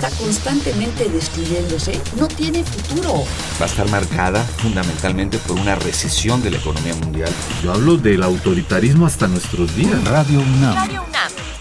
está constantemente destruyéndose, no tiene futuro. Va a estar marcada fundamentalmente por una recesión de la economía mundial. Yo hablo del autoritarismo hasta nuestros días. Radio UNAM. Radio UNAM.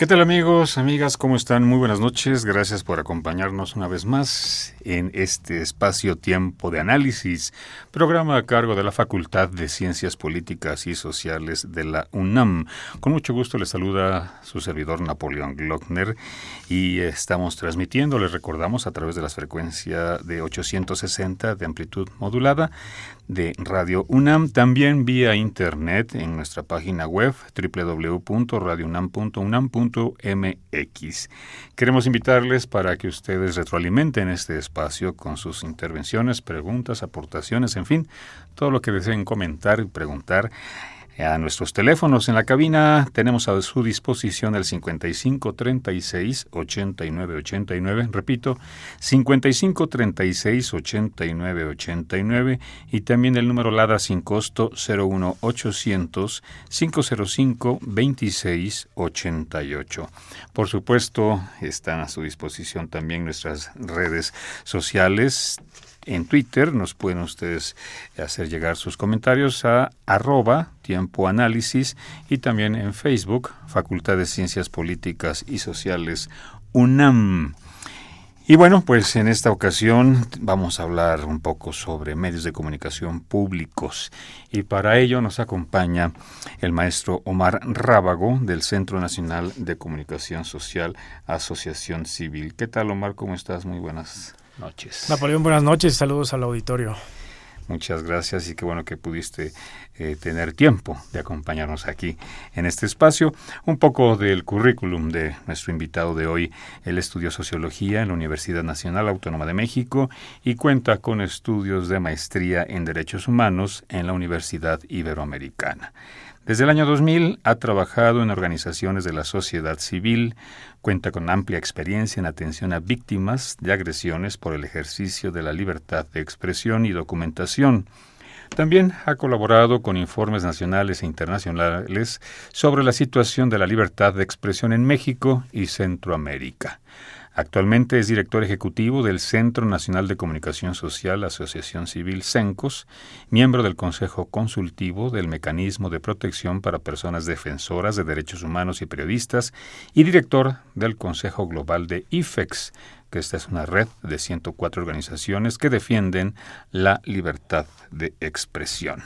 ¿Qué tal amigos, amigas? ¿Cómo están? Muy buenas noches. Gracias por acompañarnos una vez más en este espacio Tiempo de Análisis, programa a cargo de la Facultad de Ciencias Políticas y Sociales de la UNAM. Con mucho gusto les saluda su servidor Napoleón Glockner y estamos transmitiendo, les recordamos, a través de las frecuencias de 860 de amplitud modulada de Radio UNAM, también vía internet en nuestra página web www.radiounam.unam.mx. Queremos invitarles para que ustedes retroalimenten este espacio con sus intervenciones, preguntas, aportaciones, en fin, todo lo que deseen comentar y preguntar a nuestros teléfonos. En la cabina tenemos a su disposición el 55 36 89 89, repito, 55 36 89 89 y también el número LADA sin costo 01 800 505 26 88. Por supuesto, están a su disposición también nuestras redes sociales en Twitter nos pueden ustedes hacer llegar sus comentarios a arroba tiempo análisis y también en Facebook, Facultad de Ciencias Políticas y Sociales UNAM. Y bueno, pues en esta ocasión vamos a hablar un poco sobre medios de comunicación públicos y para ello nos acompaña el maestro Omar Rábago del Centro Nacional de Comunicación Social Asociación Civil. ¿Qué tal Omar? ¿Cómo estás? Muy buenas noches. Napoleón, buenas noches. Saludos al auditorio. Muchas gracias y qué bueno que pudiste eh, tener tiempo de acompañarnos aquí en este espacio. Un poco del currículum de nuestro invitado de hoy. Él estudió sociología en la Universidad Nacional Autónoma de México y cuenta con estudios de maestría en derechos humanos en la Universidad Iberoamericana. Desde el año 2000 ha trabajado en organizaciones de la sociedad civil, cuenta con amplia experiencia en atención a víctimas de agresiones por el ejercicio de la libertad de expresión y documentación. También ha colaborado con informes nacionales e internacionales sobre la situación de la libertad de expresión en México y Centroamérica. Actualmente es director ejecutivo del Centro Nacional de Comunicación Social Asociación Civil CENCOS, miembro del Consejo Consultivo del Mecanismo de Protección para Personas Defensoras de Derechos Humanos y Periodistas y director del Consejo Global de IFEX, que esta es una red de 104 organizaciones que defienden la libertad de expresión.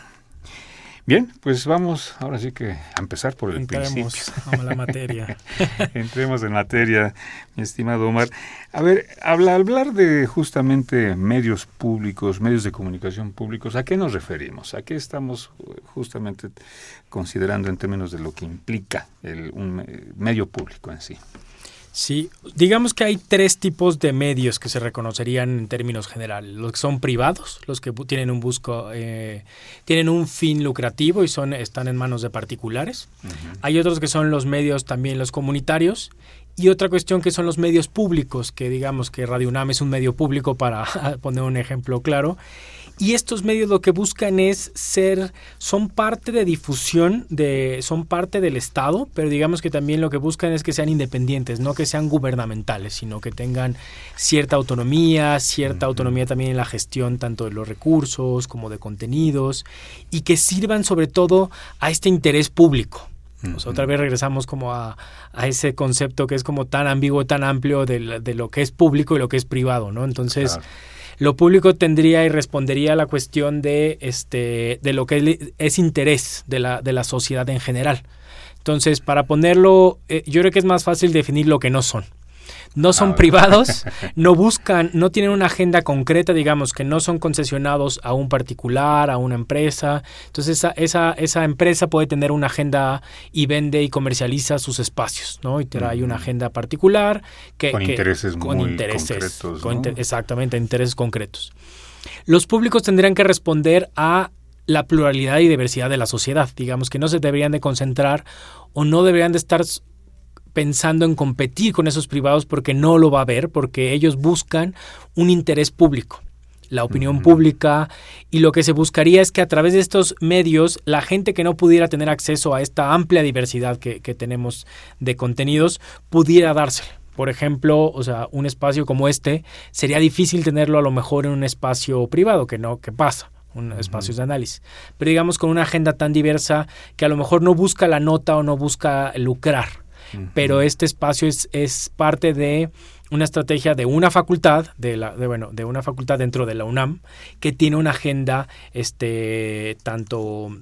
Bien, pues vamos ahora sí que a empezar por el Entremos a la materia. Entremos en materia, mi estimado Omar. A ver, habla, hablar de justamente medios públicos, medios de comunicación públicos, ¿a qué nos referimos? ¿A qué estamos eh, justamente considerando en términos de lo que implica el, un medio público en sí? Sí, digamos que hay tres tipos de medios que se reconocerían en términos generales. Los que son privados, los que tienen un busco, eh, tienen un fin lucrativo y son están en manos de particulares. Hay otros que son los medios también los comunitarios y otra cuestión que son los medios públicos, que digamos que Radio UNAM es un medio público para poner un ejemplo claro. Y estos medios lo que buscan es ser, son parte de difusión, de, son parte del Estado, pero digamos que también lo que buscan es que sean independientes, no que sean gubernamentales, sino que tengan cierta autonomía, cierta autonomía también en la gestión tanto de los recursos como de contenidos, y que sirvan sobre todo a este interés público. otra vez regresamos como a, ese concepto que es como tan ambiguo, tan amplio de, de, lo que es público y lo que es privado, ¿no? Entonces, lo público tendría y respondería a la cuestión de, este, de lo que es interés de la, de la sociedad en general. Entonces, para ponerlo, eh, yo creo que es más fácil definir lo que no son no son privados, no buscan, no tienen una agenda concreta, digamos, que no son concesionados a un particular, a una empresa. Entonces esa, esa, esa empresa puede tener una agenda y vende y comercializa sus espacios, ¿no? Y trae una agenda particular que... Con intereses con muy intereses, concretos. exactamente, intereses concretos. Los públicos tendrían que responder a la pluralidad y diversidad de la sociedad. Digamos que no se deberían de concentrar o no deberían de estar pensando en competir con esos privados porque no lo va a haber, porque ellos buscan un interés público la opinión pública y lo que se buscaría es que a través de estos medios la gente que no pudiera tener acceso a esta amplia diversidad que, que tenemos de contenidos pudiera dársela. Por ejemplo, o sea, un espacio como este sería difícil tenerlo a lo mejor en un espacio privado, que no, que pasa un espacios de análisis. Pero digamos con una agenda tan diversa que a lo mejor no busca la nota o no busca lucrar. Pero este espacio es, es parte de una estrategia de una facultad, de la, de, bueno, de una facultad dentro de la UNAM, que tiene una agenda, este, tanto,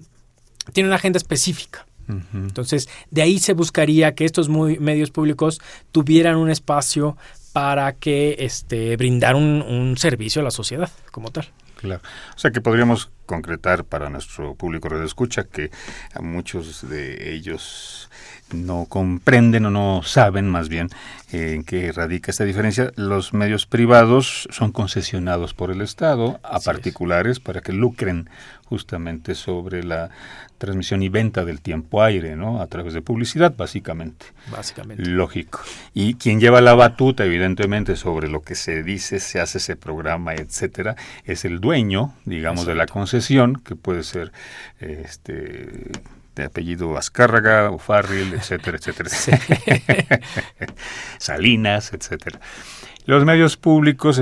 tiene una agenda específica. Entonces, de ahí se buscaría que estos medios públicos tuvieran un espacio para que este, brindar un, un servicio a la sociedad como tal. Claro. O sea que podríamos concretar para nuestro público de escucha que a muchos de ellos no comprenden o no saben más bien eh, en qué radica esta diferencia. Los medios privados son concesionados por el Estado a particulares para que lucren justamente sobre la transmisión y venta del tiempo aire, ¿no? A través de publicidad, básicamente. Básicamente. Lógico. Y quien lleva la batuta, evidentemente, sobre lo que se dice, se hace ese programa, etcétera, es el dueño, digamos, de la concesión, que puede ser este de apellido Azcárraga o Farril, etcétera, etcétera. Salinas, etcétera. Los medios públicos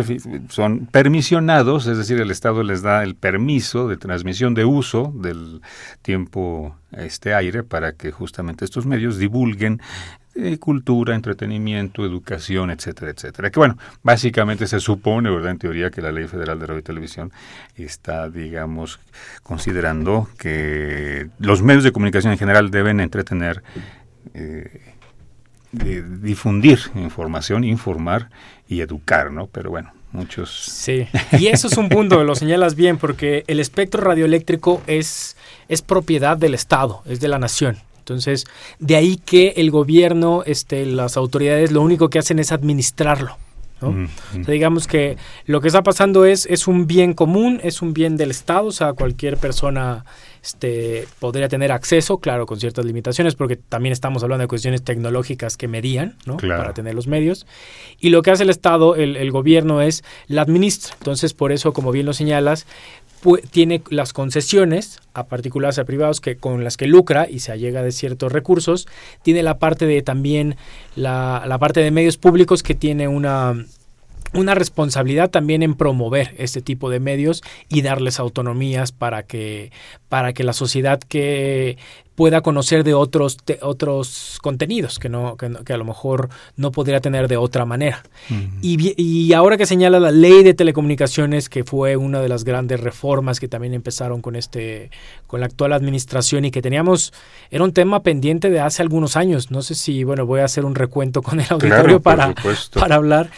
son permisionados, es decir, el Estado les da el permiso de transmisión de uso del tiempo este aire para que justamente estos medios divulguen eh, cultura, entretenimiento, educación, etcétera, etcétera. Que bueno, básicamente se supone, ¿verdad? En teoría que la Ley Federal de Radio y Televisión está, digamos, considerando que los medios de comunicación en general deben entretener, eh, difundir información, informar y educar, ¿no? Pero bueno, muchos... Sí, y eso es un punto, lo señalas bien, porque el espectro radioeléctrico es, es propiedad del Estado, es de la nación. Entonces, de ahí que el gobierno, este, las autoridades, lo único que hacen es administrarlo. Digamos que lo que está pasando es, es un bien común, es un bien del Estado, o sea, cualquier persona este, podría tener acceso, claro, con ciertas limitaciones, porque también estamos hablando de cuestiones tecnológicas que medían, ¿no? Para tener los medios. Y lo que hace el Estado, el, el gobierno, es la administra. Entonces, por eso, como bien lo señalas, tiene las concesiones a particulares a privados que con las que lucra y se allega de ciertos recursos tiene la parte de también la, la parte de medios públicos que tiene una una responsabilidad también en promover este tipo de medios y darles autonomías para que para que la sociedad que pueda conocer de otros otros contenidos que no que, a lo mejor no podría tener de otra manera. Y, y, ahora que señala la ley de telecomunicaciones que fue una de las grandes reformas que también empezaron con este con la actual administración y que teníamos era un tema pendiente de hace algunos años. No sé si bueno voy a hacer un recuento con el auditorio para para hablar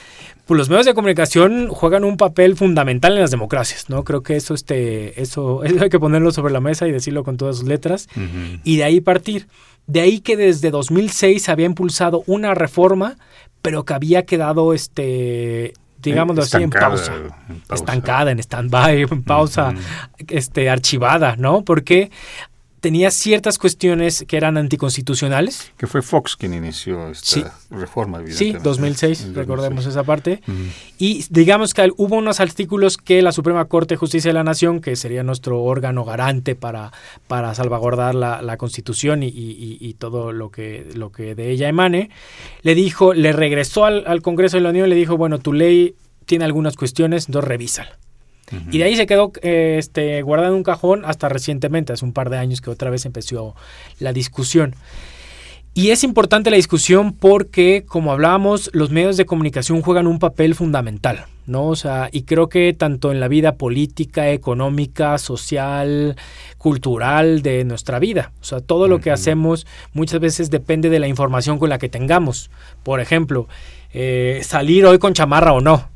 pues los medios de comunicación juegan un papel fundamental en las democracias, ¿no? Creo que eso, este, eso, hay que ponerlo sobre la mesa y decirlo con todas sus letras y de ahí partir. De ahí que desde 2006 se había impulsado una reforma, pero que había quedado, este, digamos así, en pausa. Estancada, en stand-by, en pausa, este, archivada, ¿no? Porque tenía ciertas cuestiones que eran anticonstitucionales. Que fue Fox quien inició esta reforma, Sí, 2006, recordemos esa parte. Y digamos que hubo unos artículos que la Suprema Corte de Justicia de la Nación, que sería nuestro órgano garante para, para salvaguardar la, Constitución y, todo lo que, lo que de ella emane, le dijo, le regresó al, al Congreso de la Unión y le dijo, bueno, tu ley tiene algunas cuestiones, entonces revísala. Y de ahí se quedó eh, este, guardado en un cajón hasta recientemente, hace un par de años que otra vez empezó la discusión. Y es importante la discusión porque, como hablábamos, los medios de comunicación juegan un papel fundamental, ¿no? O sea, y creo que tanto en la vida política, económica, social, cultural de nuestra vida. O sea, todo lo que hacemos muchas veces depende de la información con la que tengamos. Por ejemplo, eh, salir hoy con chamarra o no.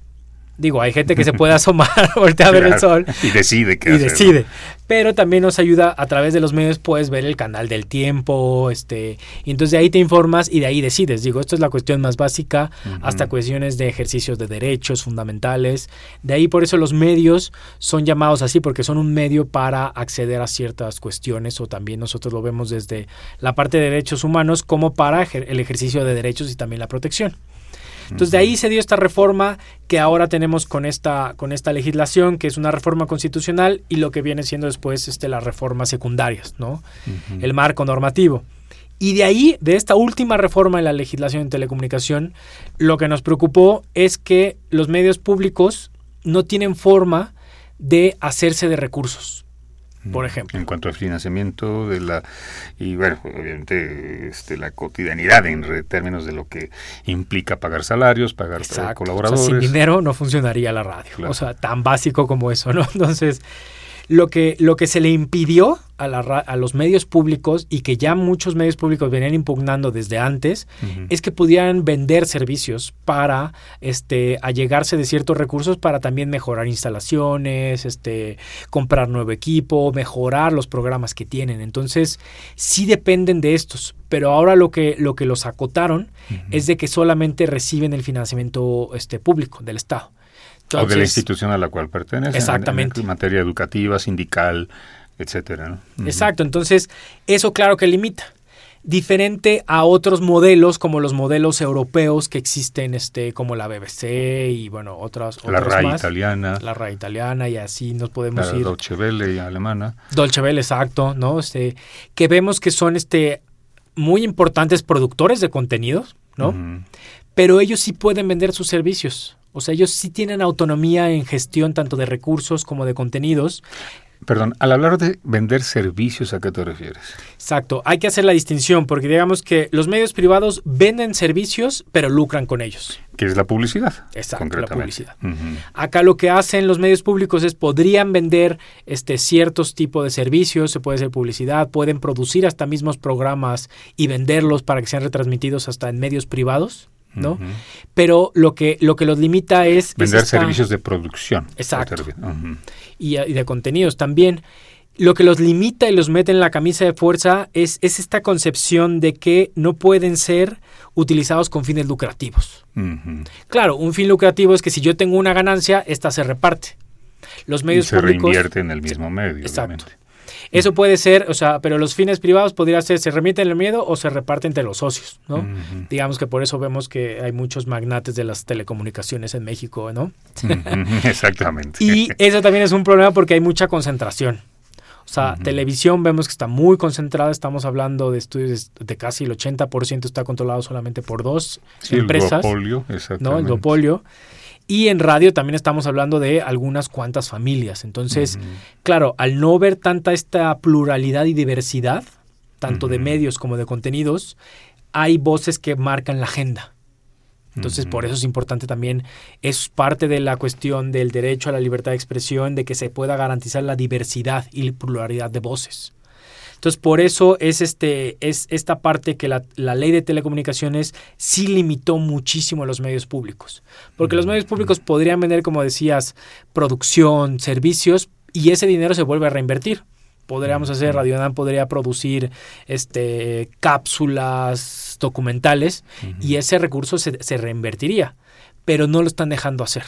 Digo, hay gente que se puede asomar, voltear a ver el sol. Y decide qué y hacer. decide. Pero también nos ayuda a través de los medios, puedes ver el canal del tiempo, este, y entonces de ahí te informas y de ahí decides. Digo, esto es la cuestión más básica, hasta cuestiones de ejercicios de derechos fundamentales. De ahí por eso los medios son llamados así, porque son un medio para acceder a ciertas cuestiones, o también nosotros lo vemos desde la parte de derechos humanos como para el ejercicio de derechos y también la protección. Entonces de ahí se dio esta reforma que ahora tenemos con esta, con esta legislación, que es una reforma constitucional y lo que viene siendo después este, las reformas secundarias, ¿no? El marco normativo. Y de ahí, de esta última reforma en la legislación en telecomunicación, lo que nos preocupó es que los medios públicos no tienen forma de hacerse de recursos, por ejemplo. En cuanto al financiamiento de la y bueno, obviamente este, la cotidianidad en re- términos de lo que implica pagar salarios, pagar eh, Exacto. O sea, colaboradores. sin dinero no funcionaría la radio. Claro. O sea, tan básico como eso, ¿no? Entonces, lo que, lo que se le impidió a, la a los medios públicos y que ya muchos medios públicos venían impugnando desde antes es que pudieran vender servicios para este allegarse de ciertos recursos para también mejorar instalaciones, este comprar nuevo equipo, mejorar los programas que tienen. Entonces, sí dependen de estos, pero ahora lo que lo que los acotaron es de que solamente reciben el financiamiento este público del Estado. O de la institución a la cual pertenece. Exactamente. En, materia educativa, sindical, etcétera. Exacto, entonces eso claro que limita. Diferente a otros modelos como los modelos europeos que existen, este, como la BBC y bueno, otras, La otros RAI más. italiana, La RAI italiana y así nos la podemos ir. Deutsche Welle alemana. Dolce Welle, exacto, ¿no? Este, que vemos que son este muy importantes productores de contenidos, ¿no? Pero ellos sí pueden vender sus servicios. O sea, ellos sí tienen autonomía en gestión tanto de recursos como de contenidos. Perdón, al hablar de vender servicios, ¿a qué te refieres? Exacto, hay que hacer la distinción porque digamos que los medios privados venden servicios pero lucran con ellos. Que es la publicidad. Exacto, la publicidad. Acá lo que hacen los medios públicos es podrían vender este ciertos tipos de servicios, se puede hacer publicidad, pueden producir hasta mismos programas y venderlos para que sean retransmitidos hasta en medios privados, ¿no? Pero lo que lo que los limita es es Vender esta- servicios de producción. Y, y de contenidos también. Lo que los limita y los mete en la camisa de fuerza es, es esta concepción de que no pueden ser utilizados con fines lucrativos. Claro, un fin lucrativo es que si yo tengo una ganancia, esta se reparte. Los Y medios se públicos. reinvierte en el mismo medio, Exacto. obviamente. Eso puede ser, o sea, pero los fines privados podría ser se remiten el miedo o se reparte entre los socios, ¿no? Digamos que por eso vemos que hay muchos magnates de las telecomunicaciones en México, ¿no? Exactamente. Y eso también es un problema porque hay mucha concentración. O sea, televisión vemos que está muy concentrada, estamos hablando de estudios de, casi el 80% está controlado solamente por dos Sí, el empresas, duopolio, exactamente. ¿no? El duopolio. Y en radio también estamos hablando de algunas cuantas familias. Entonces, claro, al no ver tanta esta pluralidad y diversidad, tanto de medios como de contenidos, hay voces que marcan la agenda. Entonces, por eso es importante también, es parte de la cuestión del derecho a la libertad de expresión, de que se pueda garantizar la diversidad y pluralidad de voces. Entonces, por eso es, este, es esta parte que la, la ley de telecomunicaciones sí limitó muchísimo a los medios públicos. Porque los medios públicos podrían vender, como decías, producción, servicios, y ese dinero se vuelve a reinvertir. Podríamos hacer, Radio UNAM podría producir este, cápsulas documentales y ese recurso se, se reinvertiría, pero no lo están dejando hacer.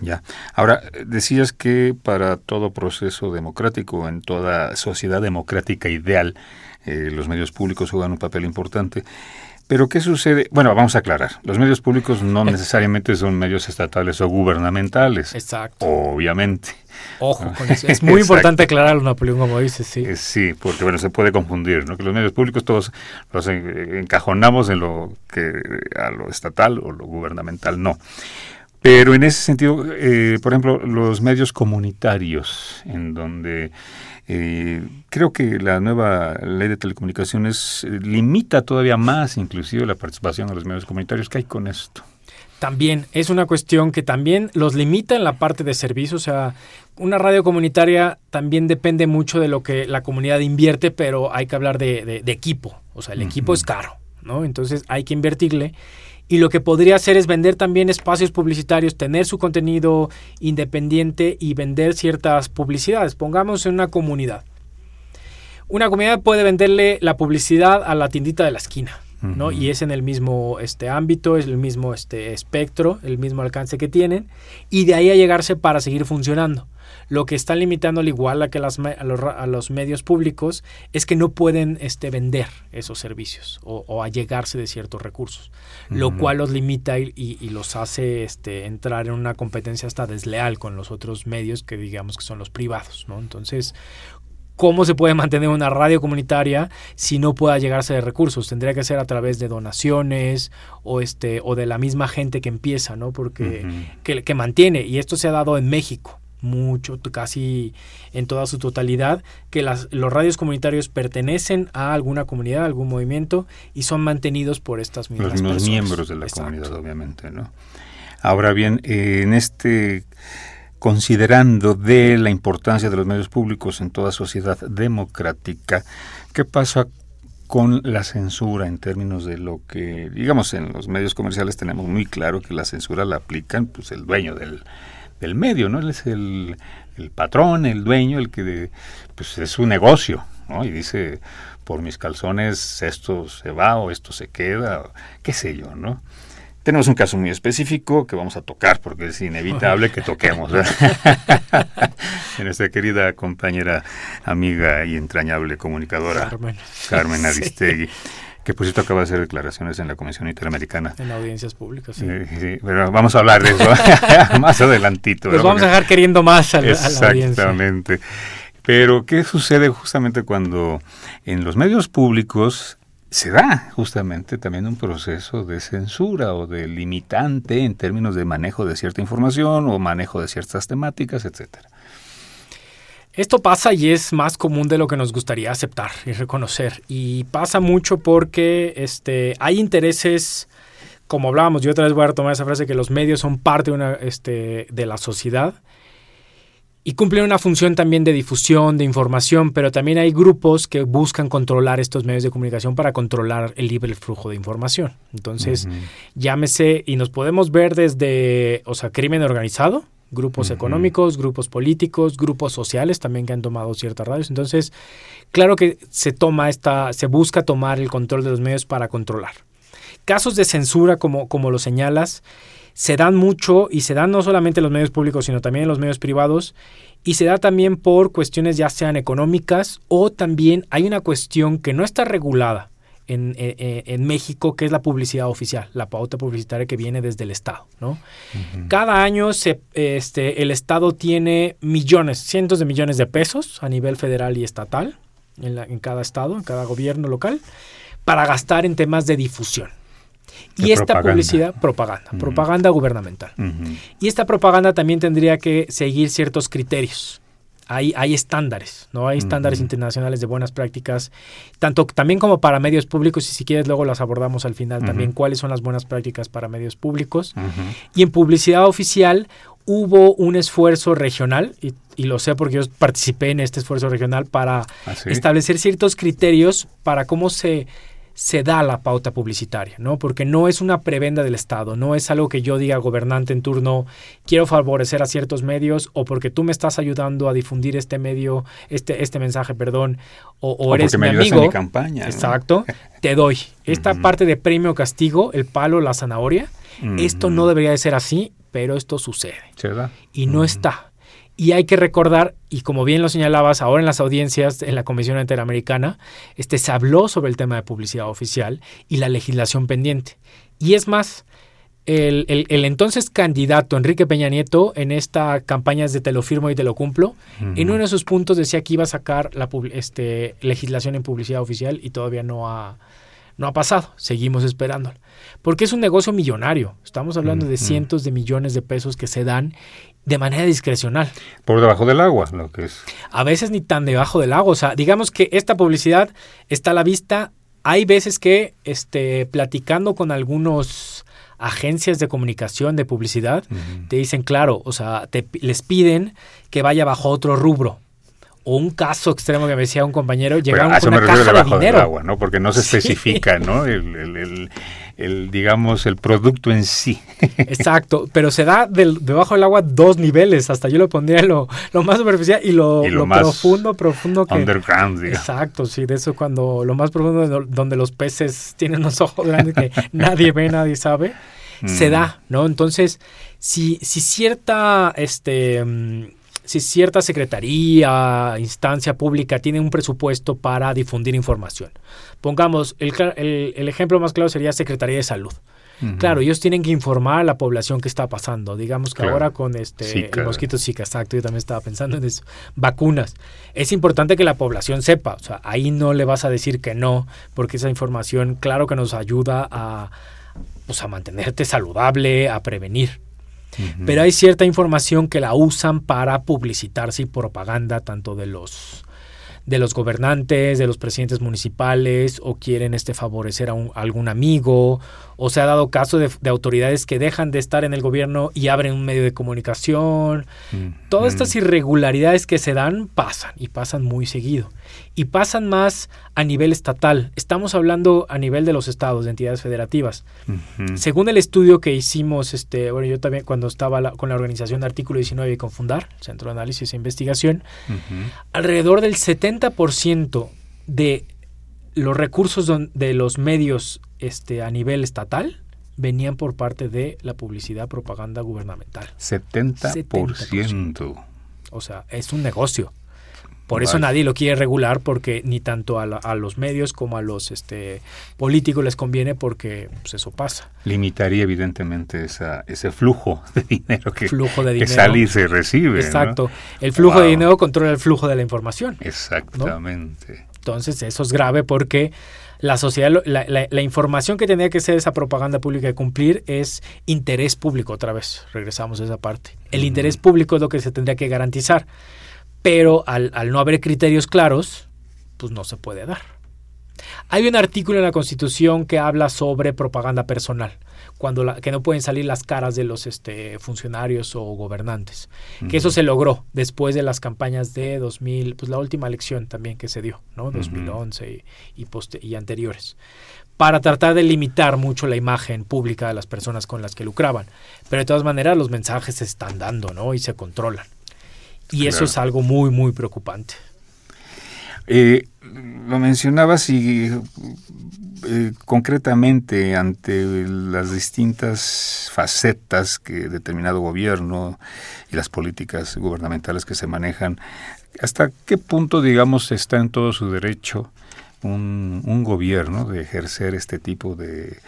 Ya. Ahora, eh, decías que para todo proceso democrático, en toda sociedad democrática ideal, eh, los medios públicos juegan un papel importante. Pero ¿qué sucede? Bueno, vamos a aclarar. Los medios públicos no necesariamente son medios estatales o gubernamentales. Exacto. Obviamente. Ojo con eso. Es muy importante aclararlo, Napoleón, como dices, sí. Eh, sí, porque bueno, se puede confundir, ¿no? Que los medios públicos todos los en- encajonamos en lo que a lo estatal o lo gubernamental no. Pero en ese sentido, eh, por ejemplo, los medios comunitarios, en donde eh, creo que la nueva ley de telecomunicaciones eh, limita todavía más, inclusive, la participación de los medios comunitarios. ¿Qué hay con esto? También es una cuestión que también los limita en la parte de servicio. O sea, una radio comunitaria también depende mucho de lo que la comunidad invierte, pero hay que hablar de, de- de equipo. O sea, el equipo es caro, ¿no? Entonces hay que invertirle. Y lo que podría hacer es vender también espacios publicitarios, tener su contenido independiente y vender ciertas publicidades. Pongamos en una comunidad. Una comunidad puede venderle la publicidad a la tiendita de la esquina. ¿no? Y es en el mismo este ámbito, es el mismo este espectro, el mismo alcance que tienen, y de ahí a llegarse para seguir funcionando. Lo que está limitando al igual a que las, a, los, a, los, medios públicos es que no pueden este, vender esos servicios o, o a llegarse de ciertos recursos, uh -huh. lo cual los limita y, y, los hace este, entrar en una competencia hasta desleal con los otros medios que digamos que son los privados. ¿no? Entonces, ¿cómo se puede mantener una radio comunitaria si no pueda llegarse de recursos? Tendría que ser a través de donaciones o este o de la misma gente que empieza, ¿no? Porque uh -huh. que, que mantiene y esto se ha dado en México mucho, casi en toda su totalidad, que las, los radios comunitarios pertenecen a alguna comunidad, a algún movimiento y son mantenidos por estas mismas Los mismos personas. miembros de la Exacto. comunidad, obviamente, ¿no? Ahora bien, eh, en este considerando de la importancia de los medios públicos en toda sociedad democrática, ¿qué pasa con la censura en términos de lo que, digamos, en los medios comerciales tenemos muy claro que la censura la aplican pues el dueño del, del medio, ¿no? Él es el, el patrón, el dueño, el que pues es su negocio, ¿no? Y dice, por mis calzones esto se va o esto se queda, o qué sé yo, ¿no? Tenemos un caso muy específico que vamos a tocar porque es inevitable que toquemos. en nuestra querida compañera, amiga y entrañable comunicadora Carmen, Carmen Aristegui. Sí que por cierto acaba de hacer declaraciones en la Comisión Interamericana. En audiencias públicas, sí. Eh, sí pero vamos a hablar de eso más adelantito. Los vamos a dejar queriendo más a, la, Exactamente. audiencia. Pero ¿qué sucede justamente cuando en los medios públicos se da justamente también un proceso de censura o de limitante en términos de manejo de cierta información o manejo de ciertas temáticas, etcétera? Esto pasa y es más común de lo que nos gustaría aceptar y reconocer. Y pasa mucho porque este, hay intereses, como hablábamos, yo otra vez voy a retomar esa frase, que los medios son parte de, una, este, de la sociedad y cumplen una función también de difusión, de información, pero también hay grupos que buscan controlar estos medios de comunicación para controlar el libre flujo de información. Entonces, uh -huh. llámese, y nos podemos ver desde, o sea, crimen organizado, grupos uh -huh. económicos, grupos políticos, grupos sociales también que han tomado ciertas radios. Entonces, claro que se toma esta, se busca tomar el control de los medios para controlar. Casos de censura, como, como lo señalas, se dan mucho y se dan no solamente en los medios públicos, sino también en los medios privados y se da también por cuestiones ya sean económicas o también hay una cuestión que no está regulada en, en, en, México, que es la publicidad oficial, la pauta publicitaria que viene desde el Estado. ¿no? Uh -huh. Cada año se, este, el Estado tiene millones, cientos de millones de pesos a nivel federal y estatal, en, la, en cada estado, en cada gobierno local, para gastar en temas de difusión. Y esta propaganda. publicidad, propaganda, uh -huh. propaganda gubernamental. Uh -huh. Y esta propaganda también tendría que seguir ciertos criterios. Hay, hay estándares, ¿no? Hay estándares uh -huh. internacionales de buenas prácticas, tanto también como para medios públicos, y si quieres luego las abordamos al final también, cuáles son las buenas prácticas para medios públicos. Y en publicidad oficial hubo un esfuerzo regional, y, y, lo sé porque yo participé en este esfuerzo regional para ¿Ah, sí? establecer ciertos criterios para cómo se se da la pauta publicitaria, ¿no? Porque no es una prebenda del Estado, no es algo que yo diga gobernante en turno, quiero favorecer a ciertos medios o porque tú me estás ayudando a difundir este medio, este, este mensaje, perdón, o, o, o eres mi me amigo. En mi campaña, exacto, ¿no? te doy. Esta uh -huh. parte de premio castigo, el palo, la zanahoria, uh -huh. esto no debería de ser así, pero esto sucede. ¿Se da? Y no uh -huh. está. Y hay que recordar, y como bien lo señalabas, ahora en las audiencias en la Comisión Interamericana, este, se habló sobre el tema de publicidad oficial y la legislación pendiente. Y es más, el, el, el entonces candidato Enrique Peña Nieto en esta campaña de te lo firmo y te lo cumplo, uh -huh. en uno de sus puntos decía que iba a sacar la este, legislación en publicidad oficial y todavía no ha, no ha pasado, seguimos esperando. Porque es un negocio millonario, estamos hablando de cientos de millones de pesos que se dan de manera discrecional. Por debajo del agua, lo que es. A veces ni tan debajo del agua. O sea, digamos que esta publicidad está a la vista. Hay veces que, este, platicando con algunos agencias de comunicación, de publicidad, uh -huh. te dicen, claro, o sea, te, les piden que vaya bajo otro rubro o un caso extremo que me decía un compañero, llegaron Pero a eso una me caja de dinero. del agua, ¿no? Porque no se especifica. ¿no? El, el, el, el, digamos, el producto en sí. Exacto, pero se da del, debajo del agua dos niveles, hasta yo lo pondría lo, lo más superficial y lo, Y lo lo más profundo, profundo que... Underground, digamos. Exacto, sí, de eso cuando lo más profundo do- donde los peces tienen unos ojos grandes que nadie ve, nadie sabe, se Mm. da, ¿no? Entonces, si, si cierta, este, mm, si cierta secretaría, instancia pública tiene un presupuesto para difundir información, pongamos, el, cla- el- el ejemplo más claro sería Secretaría de Salud. Claro, ellos tienen que informar a la población qué está pasando. Digamos que Claro. ahora con este Zika. el mosquito Zika, exacto, yo también estaba pensando en eso. Vacunas. Es importante que la población sepa, o sea, ahí no le vas a decir que no, porque esa información claro que nos ayuda a pues a mantenerte saludable, a prevenir. Pero hay cierta información que la usan para publicitarse y propaganda tanto de los de los gobernantes, de los presidentes municipales, o quieren este favorecer a, un- a algún amigo, o se ha dado caso de, de autoridades que dejan de estar en el gobierno y abren un medio de comunicación. Todas estas irregularidades que se dan pasan y pasan muy seguido. Y pasan más a nivel estatal. Estamos hablando a nivel de los estados, de entidades federativas. Según el estudio que hicimos, este, bueno, yo también cuando estaba la- con la organización de Artículo 19 y con Fundar, Centro de Análisis e Investigación, alrededor del 70% de los recursos don- de los medios este, a nivel estatal venían por parte de la publicidad propaganda gubernamental. 70%. O sea, es un negocio. Por eso Vale. nadie lo quiere regular porque ni tanto a, la- a los medios como a los este, políticos les conviene porque pues, eso pasa. Limitaría evidentemente esa, ese flujo de dinero que, Flujo de que dinero. sale y se recibe. ¿no? Exacto. El flujo de dinero controla el flujo de la información. Exactamente. Entonces eso es grave porque la sociedad, la, la- la información que tenía que ser esa propaganda pública de cumplir es interés público otra vez. Regresamos a esa parte. El interés público es lo que se tendría que garantizar. Pero al, al no haber criterios claros, pues no se puede dar. Hay un artículo en la Constitución que habla sobre propaganda personal, cuando la- que no pueden salir las caras de los este, funcionarios o gobernantes. Que eso se logró después de las campañas de 2000, pues la última elección también que se dio, ¿no? 2011 y, y, poste- y anteriores, para tratar de limitar mucho la imagen pública de las personas con las que lucraban. Pero de todas maneras los mensajes se están dando, ¿no? Y se controlan. Y eso es algo muy, muy preocupante. Eh, lo mencionabas y eh, concretamente ante las distintas facetas que determinado gobierno y las políticas gubernamentales que se manejan, ¿hasta qué punto, digamos, está en todo su derecho un, un gobierno de ejercer este tipo de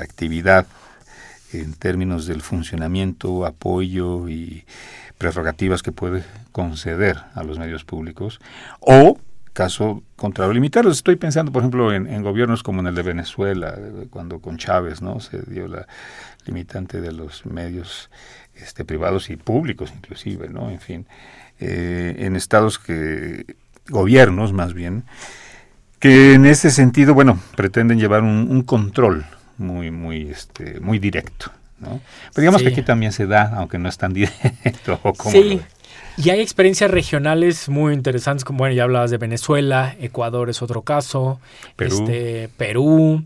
actividad en términos del funcionamiento, apoyo y prerrogativas que puede conceder a los medios públicos o caso contrario limitarlos. Estoy pensando, por ejemplo, en, gobiernos como en el de Venezuela, eh, cuando con Chávez no se dio la limitante de los medios este, privados y públicos inclusive, ¿no? En fin, eh, en estados que gobiernos más bien que en ese sentido, bueno, pretenden llevar un, un control muy, muy, este, muy directo, ¿no? Pero digamos Sí. que aquí también se da, aunque no es tan directo. ¿o cómo Sí. Y hay experiencias regionales muy interesantes, como bueno, ya hablabas de Venezuela, Ecuador es otro caso, Perú. este, Perú.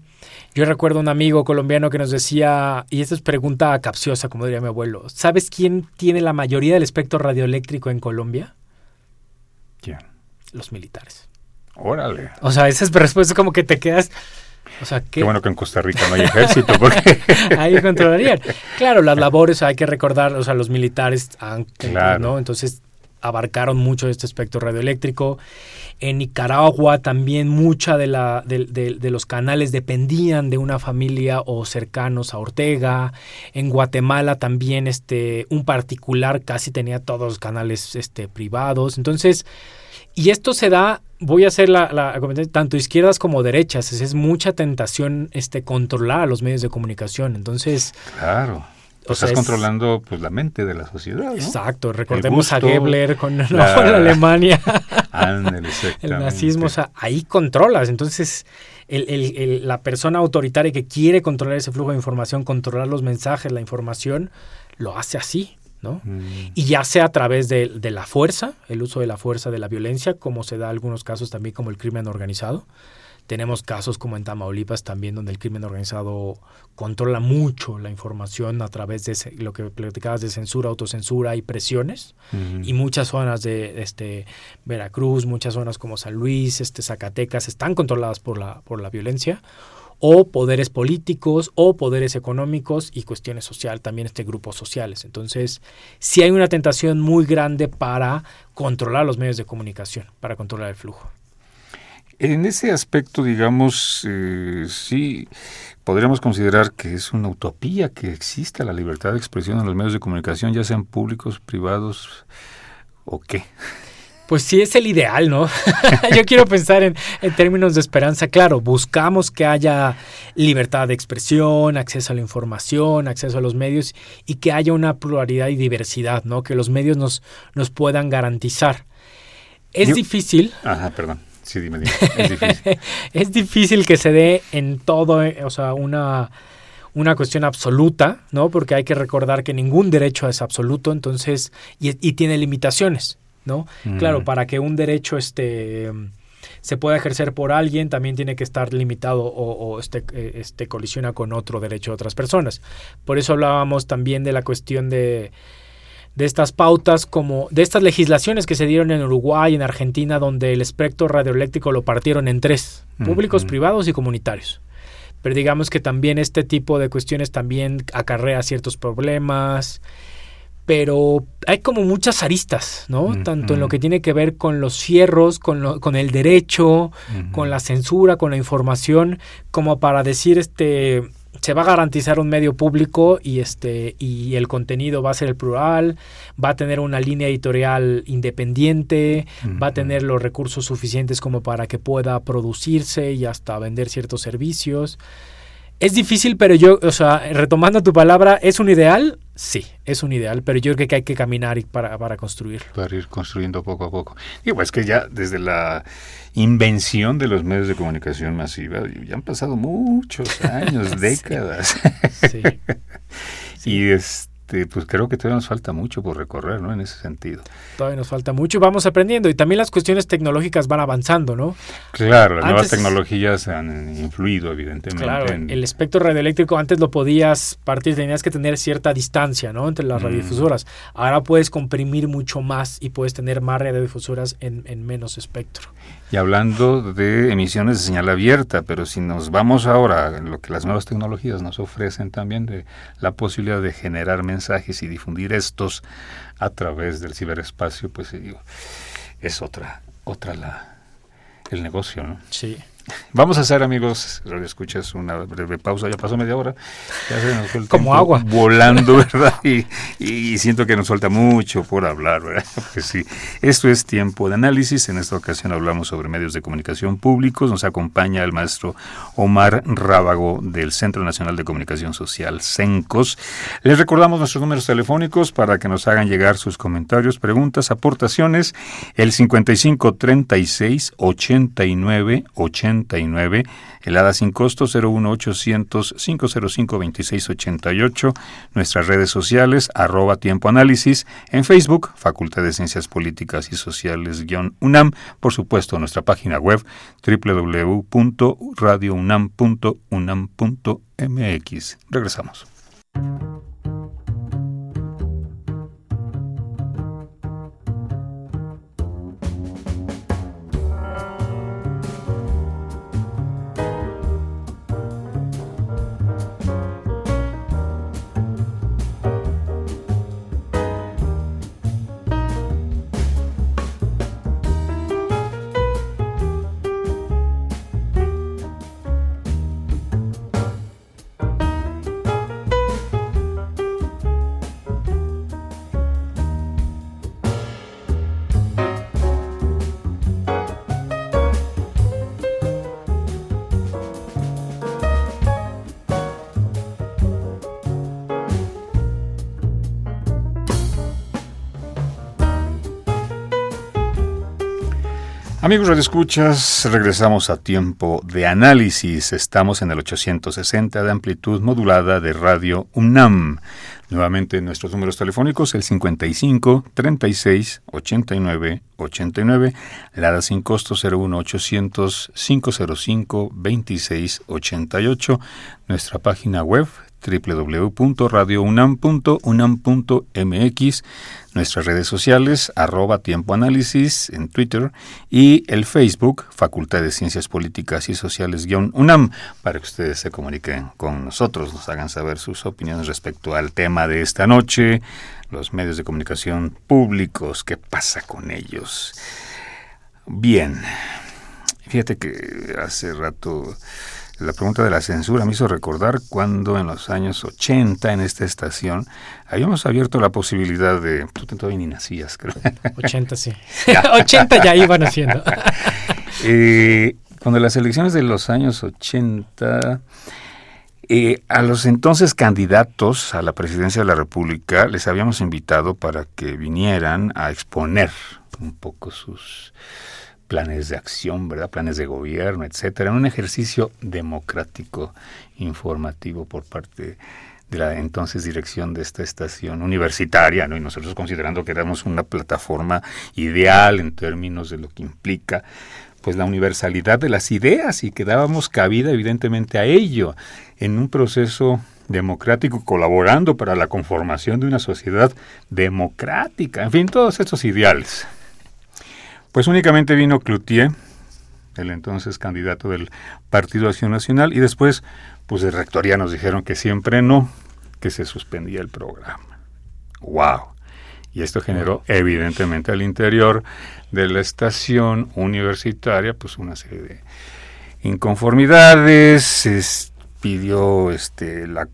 Yo recuerdo un amigo colombiano que nos decía, y esta es pregunta capciosa, como diría mi abuelo, ¿sabes quién tiene la mayoría del espectro radioeléctrico en Colombia? ¿Quién? Los militares. Órale. O sea, esa es respuesta como que te quedas, o sea, Qué ¿qué? bueno que en Costa Rica no hay ejército, porque ahí controlarían. Claro, las labores hay que recordar, o sea, los militares han, Claro. ¿no? Entonces abarcaron mucho este espectro radioeléctrico. En Nicaragua también mucha de, la, de, de- de los canales dependían de una familia o cercanos a Ortega. En Guatemala también este, un particular casi tenía todos los canales este, privados. Entonces, y esto se da, voy a hacer la, la tanto izquierdas como derechas. Es, es mucha tentación este, controlar a los medios de comunicación. Entonces, claro. Pues estás es- controlando pues la mente de la sociedad, ¿no? exacto, recordemos a Goebbels con, ¿no? la- con Alemania. Ándale, el nazismo, o sea, ahí controlas. Entonces, el- el- el- la persona autoritaria que quiere controlar ese flujo de información, controlar los mensajes, la información, lo hace así, ¿no? Mm, Y ya sea a través de, de la fuerza, el uso de la fuerza, de la violencia, como se da en algunos casos también como el crimen organizado. Tenemos casos como en Tamaulipas también, donde el crimen organizado controla mucho la información a través de ese- lo que platicabas de censura, autocensura y presiones. Y muchas zonas de este Veracruz, muchas zonas como San Luis, este Zacatecas, están controladas por la, por la violencia o poderes políticos o poderes económicos y cuestiones social, también este grupos sociales. Entonces, sí hay una tentación muy grande para controlar los medios de comunicación, para controlar el flujo. En ese aspecto, digamos, eh, sí podríamos considerar que es una utopía que exista la libertad de expresión en los medios de comunicación, ya sean públicos, privados o qué. Pues sí es el ideal, ¿no? Yo quiero pensar en, en términos de esperanza. Claro, buscamos que haya libertad de expresión, acceso a la información, acceso a los medios y que haya una pluralidad y diversidad, ¿no? Que los medios nos, nos puedan garantizar. Es Yo- difícil, Ajá, perdón. Sí, dime, dime. Es difícil. es difícil que se dé en todo, eh, o sea, una, una cuestión absoluta, ¿no? Porque hay que recordar que ningún derecho es absoluto, entonces, y, y tiene limitaciones, ¿no? Claro, Mm. para que un derecho este, se pueda ejercer por alguien, también tiene que estar limitado o, o este, eh, este colisiona con otro derecho de otras personas. Por eso hablábamos también de la cuestión de de estas pautas como de estas legislaciones que se dieron en Uruguay, en Argentina, donde el espectro radioeléctrico lo partieron en tres, públicos, Ujú. privados y comunitarios. Pero digamos que también este tipo de cuestiones también acarrea ciertos problemas, pero hay como muchas aristas, ¿no? Tanto en lo que tiene que ver con los cierros, con, lo- con el derecho, con la censura, con la información, como para decir este se va a garantizar un medio público y este y el contenido va a ser el plural, va a tener una línea editorial independiente, va a tener los recursos suficientes como para que pueda producirse y hasta vender ciertos servicios. Es difícil, pero yo, o sea, retomando tu palabra, ¿es un ideal? Sí, es un ideal, pero yo creo que hay que caminar y- para, para construirlo. para ir construyendo poco a poco. Digo, es que ya desde la invención de los medios de comunicación masiva, ya han pasado muchos años, décadas. Sí. Y este, pues creo que todavía nos falta mucho por recorrer, ¿no? En ese sentido. Todavía nos falta mucho y vamos aprendiendo. Y también las cuestiones tecnológicas van avanzando, ¿no? Claro, las nuevas tecnologías han influido, evidentemente. Claro, en- el espectro radioeléctrico antes lo podías partir, tenías que tener cierta distancia, ¿no? Entre las Mm. radiodifusoras. Ahora puedes comprimir mucho más y puedes tener más radiodifusoras en, en menos espectro. Y hablando de emisiones de señal abierta, pero si nos vamos ahora a lo que las nuevas tecnologías nos ofrecen también de la posibilidad de generar mensajes y difundir estos a través del ciberespacio, pues eh, digo, es otra, otra la el negocio, ¿no? Sí. Vamos a hacer, amigos, escuchas una breve pausa, ya pasó media hora. Ya se nos fue Como agua. Volando, ¿verdad? Y, siento que nos falta mucho por hablar, ¿verdad? Pues sí, esto es tiempo de análisis. En esta ocasión hablamos sobre medios de comunicación públicos. Nos acompaña el maestro Omar Rábago del Centro Nacional de Comunicación Social, CENCOS. Les recordamos nuestros números telefónicos para que nos hagan llegar sus comentarios, preguntas, aportaciones. El 55 36 89 80 99, helada sin costo 01800 505 2688, nuestras redes sociales arroba tiempo análisis, en Facebook, Facultad de Ciencias Políticas y sociales unam por supuesto nuestra página web www.radiounam.unam.mx. Regresamos. Amigos regresamos a tiempo de análisis. Estamos en el 860 de amplitud modulada de Radio UNAM. Nuevamente nuestros números telefónicos, el 55 36 89 89, Lada sin costo 01 800 505 26 88, nuestra página web www.radiounam.unam.mx, nuestras redes sociales, arroba tiempo en Twitter y el Facebook, Facultad de Ciencias Políticas y Sociales UNAM, para que ustedes se comuniquen con nosotros, nos hagan saber sus opiniones respecto al tema de esta noche, los medios de comunicación públicos, qué pasa con ellos. Bien, fíjate que hace rato la pregunta de la censura me hizo recordar cuando en los años 80 en esta estación habíamos abierto la posibilidad de... Tú todavía ni nacías, creo. 80 sí. 80 ya iban haciendo. eh, cuando las elecciones de los años 80... Eh, a los entonces candidatos a la presidencia de la República les habíamos invitado para que vinieran a exponer un poco sus planes de acción, ¿verdad? Planes de gobierno, etcétera, un ejercicio democrático informativo por parte de la entonces dirección de esta estación universitaria, ¿no? Y nosotros considerando que éramos una plataforma ideal en términos de lo que implica pues la universalidad de las ideas y que dábamos cabida evidentemente a ello en un proceso democrático colaborando para la conformación de una sociedad democrática, en fin, todos estos ideales. Pues únicamente vino Cloutier, el entonces candidato del Partido Acción Nacional, y después, pues de rectoría nos dijeron que siempre no, que se suspendía el programa. ¡Wow! Y esto generó, evidentemente, al interior de la estación universitaria, pues una serie de inconformidades, este, pidió este, la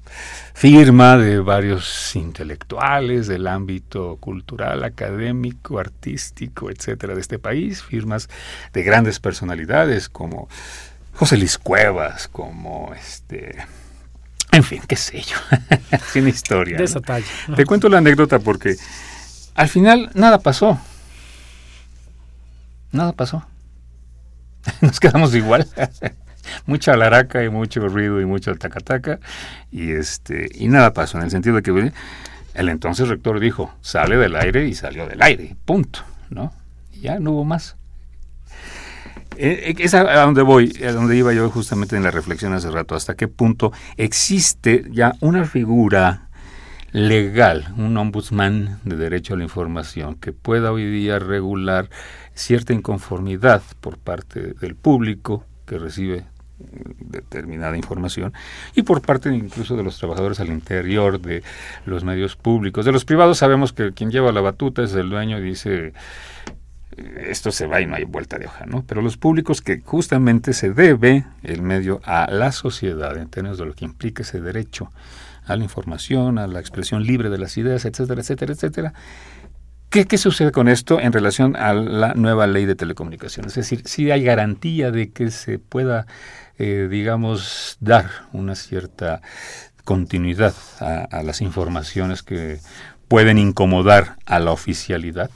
firma de varios intelectuales del ámbito cultural, académico, artístico, etcétera, de este país, firmas de grandes personalidades como José Luis Cuevas, como este. En fin, qué sé yo. Tiene historia. De esa talla. Te cuento la anécdota porque al final nada pasó. Nada pasó. Nos quedamos igual mucha laraca y mucho ruido y mucho tacataca y este y nada pasó en el sentido de que el entonces rector dijo sale del aire y salió del aire punto no ya no hubo más. Eh, es a donde voy, a donde iba yo justamente en la reflexión hace rato, hasta qué punto existe ya una figura legal, un ombudsman de derecho a la información que pueda hoy día regular cierta inconformidad por parte del público que recibe determinada información y por parte incluso de los trabajadores al interior de los medios públicos. De los privados sabemos que quien lleva la batuta es el dueño y dice esto se va y no hay vuelta de hoja, ¿no? Pero los públicos que justamente se debe el medio a la sociedad en términos de lo que implica ese derecho a la información, a la expresión libre de las ideas, etcétera, etcétera, etcétera. ¿Qué, ¿Qué, sucede con esto en relación a la nueva ley de telecomunicaciones? Es decir, si hay garantía de que se pueda eh, digamos, dar una cierta continuidad a, las informaciones que pueden incomodar a la oficialidad?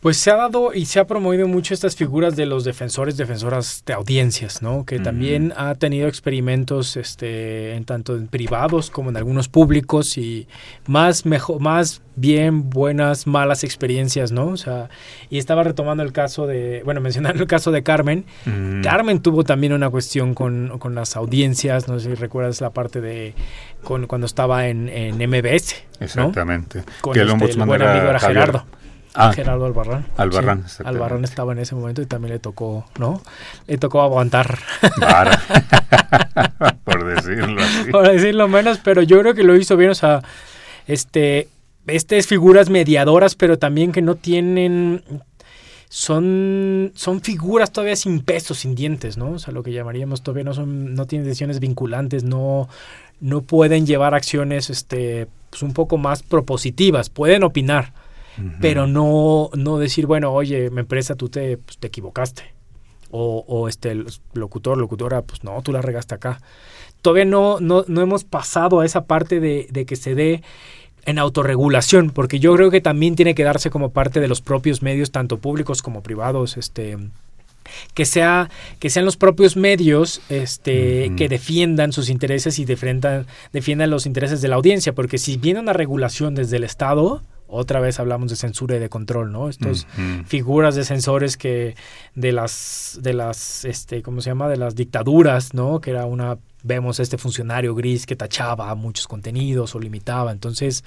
Pues se ha dado y se ha promovido mucho estas figuras de los defensores, defensoras de audiencias, ¿no? Que también ha tenido experimentos, este, en tanto en privados como en algunos públicos y más mejor, más bien buenas, malas experiencias, ¿no? O sea, y estaba retomando el caso de, bueno, mencionando el caso de Carmen. Carmen tuvo también una cuestión con, con, las audiencias, no sé si recuerdas la parte de con, cuando estaba en, en MBS. Exactamente. Con que el, este, buen amigo era Gerardo. Ah, Gerardo Albarrán. Albarrán, sí, Albarrán estaba en ese momento y también le tocó, ¿no? Le tocó aguantar. Por decirlo así. Por decirlo menos, pero yo creo que lo hizo bien, o sea, este, este es figuras mediadoras, pero también que no tienen son, son figuras todavía sin peso, sin dientes, ¿no? O sea, lo que llamaríamos todavía no son, no tienen decisiones vinculantes, no, no pueden llevar acciones este, pues un poco más propositivas, pueden opinar, pero no, no decir, bueno, oye, mi empresa, tú te, pues, te equivocaste. O, o este el locutor, locutora, pues no, tú la regaste acá. Todavía no, no, no hemos pasado a esa parte de, de que se dé en autorregulación, porque yo creo que también tiene que darse como parte de los propios medios, tanto públicos como privados, este que sea que sean los propios medios este que defiendan sus intereses y defiendan defiendan los intereses de la audiencia porque si viene una regulación desde el estado otra vez hablamos de censura y de control, ¿no? Estas figuras de censores que de las de las este ¿cómo se llama? de las dictaduras, ¿no? Que era una vemos este funcionario gris que tachaba muchos contenidos o limitaba. Entonces,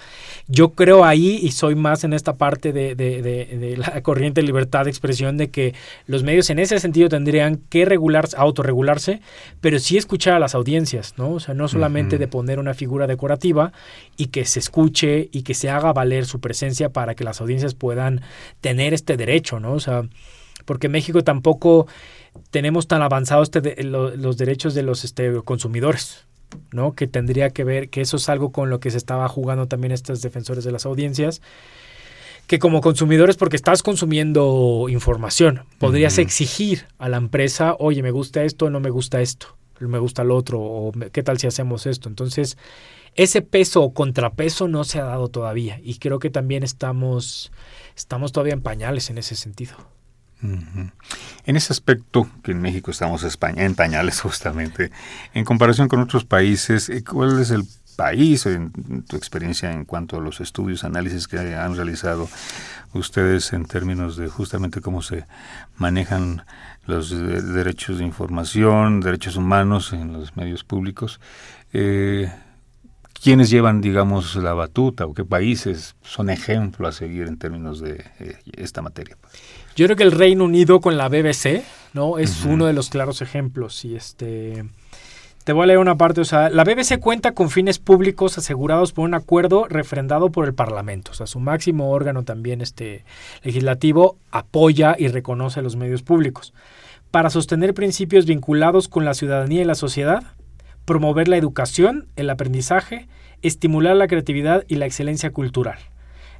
yo creo ahí, y soy más en esta parte de, de, de, la corriente de libertad de expresión, de que los medios en ese sentido tendrían que regularse, autorregularse, pero sí escuchar a las audiencias, ¿no? O sea, no solamente de poner una figura decorativa y que se escuche y que se haga valer su presencia para que las audiencias puedan tener este derecho, ¿no? O sea, porque México tampoco tenemos tan avanzados este los derechos de los este, consumidores, ¿no? Que tendría que ver, que eso es algo con lo que se estaba jugando también estos defensores de las audiencias, que como consumidores, porque estás consumiendo información, podrías exigir a la empresa, oye, me gusta esto, no me gusta esto, me gusta lo otro, o qué tal si hacemos esto. Entonces, ese peso o contrapeso no se ha dado todavía y creo que también estamos, estamos todavía en pañales en ese sentido. En ese aspecto, que en México estamos en pañales justamente, en comparación con otros países, eh, ¿cuál es el país, tu experiencia en cuanto a los estudios, análisis que han realizado ustedes en términos de justamente cómo se manejan los derechos de información, derechos humanos en los medios públicos? Eh, ¿Quiénes llevan, digamos, la batuta o qué países son ejemplo a seguir en términos de eh, esta materia? Yo creo que el Reino Unido con la BBC, ¿no? Es uno de los claros ejemplos. Y este. Te voy a leer una parte, o sea, la BBC cuenta con fines públicos asegurados por un acuerdo refrendado por el Parlamento. O sea, su máximo órgano también este legislativo apoya y reconoce los medios públicos. Para sostener principios vinculados con la ciudadanía y la sociedad, promover la educación, el aprendizaje, estimular la creatividad y la excelencia cultural.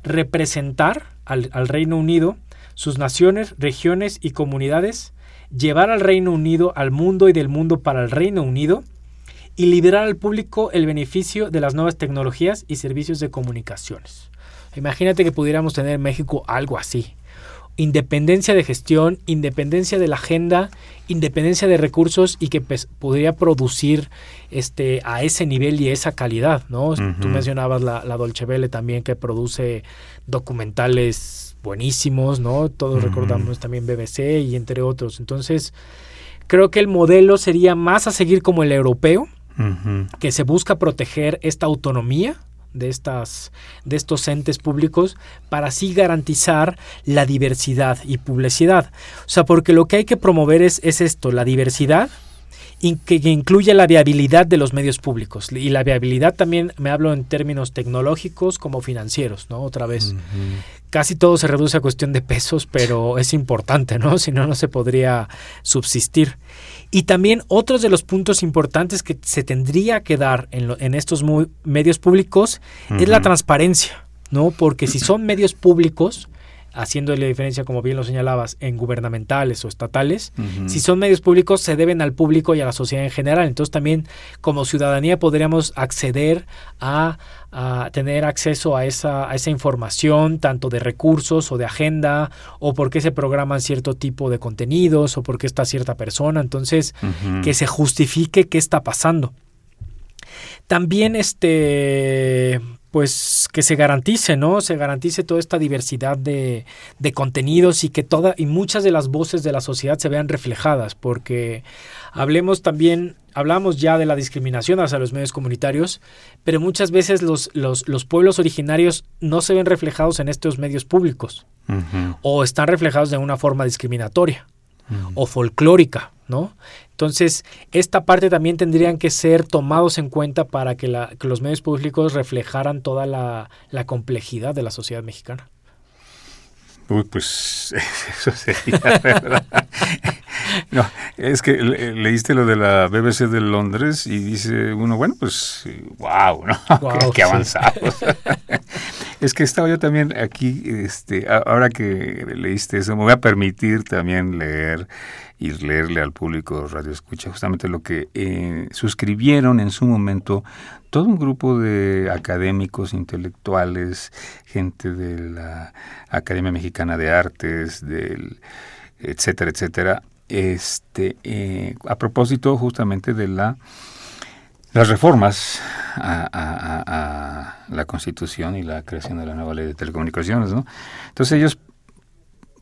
Representar al, Reino Unido sus naciones, regiones y comunidades, llevar al Reino Unido al mundo y del mundo para el Reino Unido, y liberar al público el beneficio de las nuevas tecnologías y servicios de comunicaciones. Imagínate que pudiéramos tener en México algo así. Independencia de gestión, independencia de la agenda, independencia de recursos y que pues, podría producir este, a ese nivel y esa calidad, ¿no? Tú mencionabas la, la Dolce Vele también que produce documentales buenísimos, ¿no? Todos recordamos también BBC y entre otros. Entonces, creo que el modelo sería más a seguir como el europeo, que se busca proteger esta autonomía de estas de estos entes públicos para así garantizar la diversidad y publicidad. O sea, porque lo que hay que promover es, es esto, la diversidad que, incluye la viabilidad de los medios públicos. Y la viabilidad también me hablo en términos tecnológicos como financieros, ¿no? Otra vez. Casi todo se reduce a cuestión de pesos, pero es importante, ¿no? Si no, no se podría subsistir. Y también otros de los puntos importantes que se tendría que dar en, en estos medios públicos es la transparencia, ¿no? Porque si son medios públicos, haciéndole diferencia, como bien lo señalabas, en gubernamentales o estatales, si son medios públicos, se deben al público y a la sociedad en general. Entonces también como ciudadanía podríamos acceder a, tener acceso a esa, a esa información, tanto de recursos o de agenda, o por qué se programan cierto tipo de contenidos, o por qué está cierta persona. Entonces, que se justifique qué está pasando. También este pues que se garantice, ¿no? Se garantice toda esta diversidad de, de, contenidos y que toda y muchas de las voces de la sociedad se vean reflejadas, porque hablemos también, hablamos ya de la discriminación hacia los medios comunitarios, pero muchas veces los, los, los pueblos originarios no se ven reflejados en estos medios públicos o están reflejados de una forma discriminatoria o folclórica, ¿no? Entonces, esta parte también tendrían que ser tomados en cuenta para que, los medios públicos reflejaran toda la, complejidad de la sociedad mexicana. Uy, pues eso sería verdad. No, es que leíste lo de la BBC de Londres y dice uno, bueno, pues wow, ¿no? qué, avanzados. Es que estaba yo también aquí, este, ahora que leíste eso, me voy a permitir también leer y leerle al público Radio Escucha justamente lo que eh, suscribieron en su momento todo un grupo de académicos, intelectuales, gente de la Academia Mexicana de Artes, del etcétera, etcétera, este, eh, a propósito justamente de la las reformas a, la Constitución y la creación de la nueva ley de telecomunicaciones. ¿no? Entonces ellos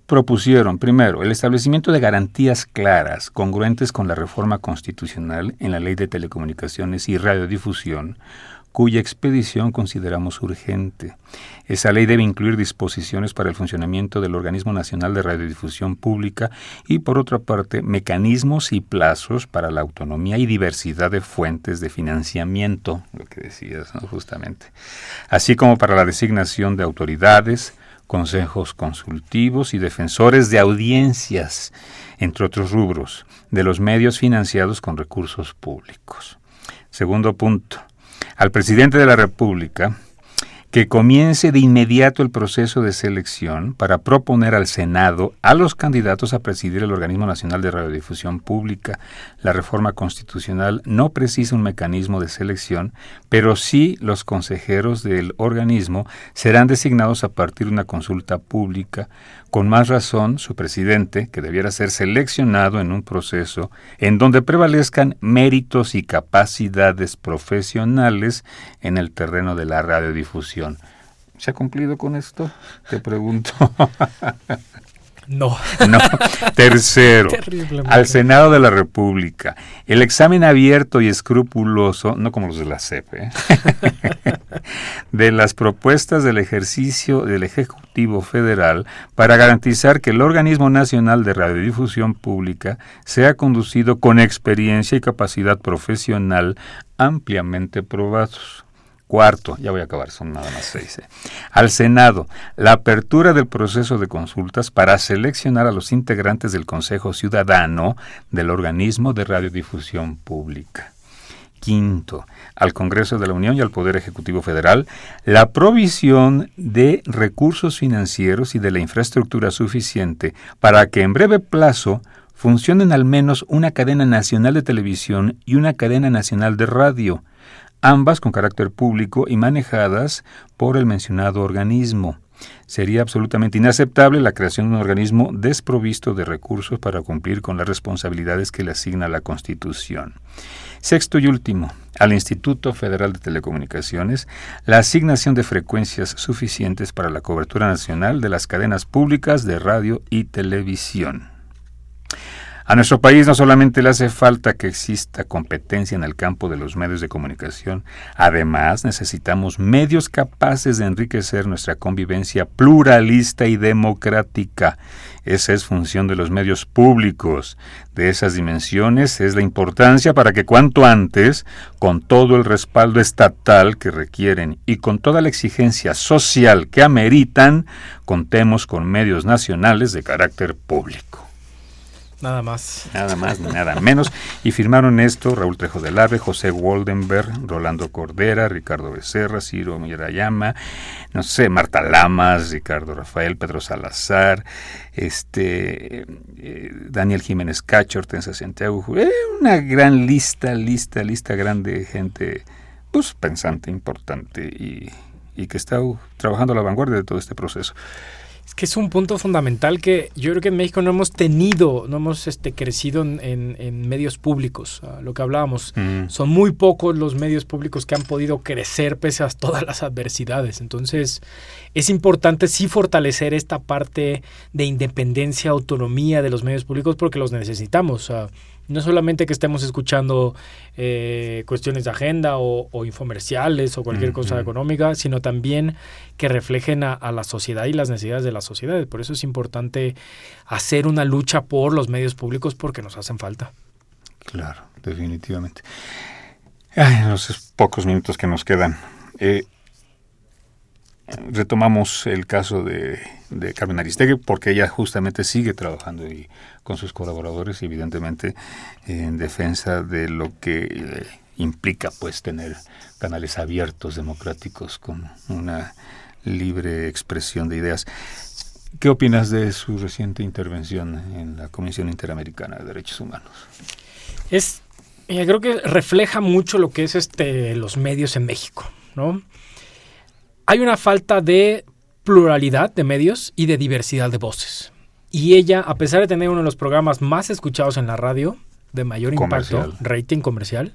propusieron, primero, el establecimiento de garantías claras, congruentes con la reforma constitucional en la ley de telecomunicaciones y radiodifusión, cuya expedición consideramos urgente. Esa ley debe incluir disposiciones para el funcionamiento del Organismo Nacional de Radiodifusión Pública y, por otra parte, mecanismos y plazos para la autonomía y diversidad de fuentes de financiamiento, lo que decías justamente, así como para la designación de autoridades, consejos consultivos y defensores de audiencias, entre otros rubros, de los medios financiados con recursos públicos. Segundo punto, al presidente de la República que comience de inmediato el proceso de selección para proponer al Senado a los candidatos a presidir el Organismo Nacional de Radiodifusión Pública. La reforma constitucional no precisa un mecanismo de selección, pero sí los consejeros del organismo serán designados a partir de una consulta pública con más razón, su presidente, que debiera ser seleccionado en un proceso en donde prevalezcan méritos y capacidades profesionales en el terreno de la radiodifusión. ¿Se ha cumplido con esto? Te pregunto. No. No. Tercero, al Senado de la República. El examen abierto y escrupuloso, no como los de la CEP, ¿eh? de las propuestas del ejercicio del Ejecutivo Federal para garantizar que el Organismo Nacional de Radiodifusión Pública sea conducido con experiencia y capacidad profesional ampliamente probados. Cuarto, ya voy a acabar, son nada más seis. Eh. Al Senado, la apertura del proceso de consultas para seleccionar a los integrantes del Consejo Ciudadano del organismo de radiodifusión pública. Quinto, al Congreso de la Unión y al Poder Ejecutivo Federal, la provisión de recursos financieros y de la infraestructura suficiente para que en breve plazo funcionen al menos una cadena nacional de televisión y una cadena nacional de radio, ambas con carácter público y manejadas por el mencionado organismo. Sería absolutamente inaceptable la creación de un organismo desprovisto de recursos para cumplir con las responsabilidades que le asigna la Constitución. Sexto y último, al Instituto Federal de Telecomunicaciones, la asignación de frecuencias suficientes para la cobertura nacional de las cadenas públicas de radio y televisión. A nuestro país no solamente le hace falta que exista competencia en el campo de los medios de comunicación, además necesitamos medios capaces de enriquecer nuestra convivencia pluralista y democrática. Esa es función de los medios públicos. De esas dimensiones es la importancia para que cuanto antes, con todo el respaldo estatal que requieren y con toda la exigencia social que ameritan, contemos con medios nacionales de carácter público. Nada más. Nada más ni nada menos. Y firmaron esto Raúl Trejo del Ave, José Waldenberg, Rolando Cordera, Ricardo Becerra, Ciro Mirayama, no sé, Marta Lamas, Ricardo Rafael, Pedro Salazar, este eh, Daniel Jiménez Cacho, Hortensia Santiago, eh, una gran lista, lista, lista grande de gente, pues pensante, importante y, y que está trabajando a la vanguardia de todo este proceso que es un punto fundamental que yo creo que en México no hemos tenido, no hemos este, crecido en, medios públicos. Ah, lo que hablábamos, mm. son muy pocos los medios públicos que han podido crecer pese a todas las adversidades. Entonces, es importante sí fortalecer esta parte de independencia, autonomía de los medios públicos porque los necesitamos. No solamente que estemos escuchando eh, cuestiones de agenda o, infomerciales o cualquier cosa económica, sino también que reflejen a, la sociedad y las necesidades de la sociedad. Por eso es importante hacer una lucha por los medios públicos porque nos hacen falta. Claro, definitivamente. en los pocos minutos que nos quedan. Eh, retomamos el caso de, Carmen Aristegui porque ella justamente sigue trabajando y con sus colaboradores evidentemente en defensa de lo que eh, implica pues tener canales abiertos democráticos con una libre expresión de ideas. ¿Qué opinas de su reciente intervención en la Comisión Interamericana de Derechos Humanos? Es, creo que refleja mucho lo que es este los medios en México, ¿no? Hay una falta de pluralidad de medios y de diversidad de voces. Y ella, a pesar de tener uno de los programas más escuchados en la radio, de mayor impacto, rating comercial,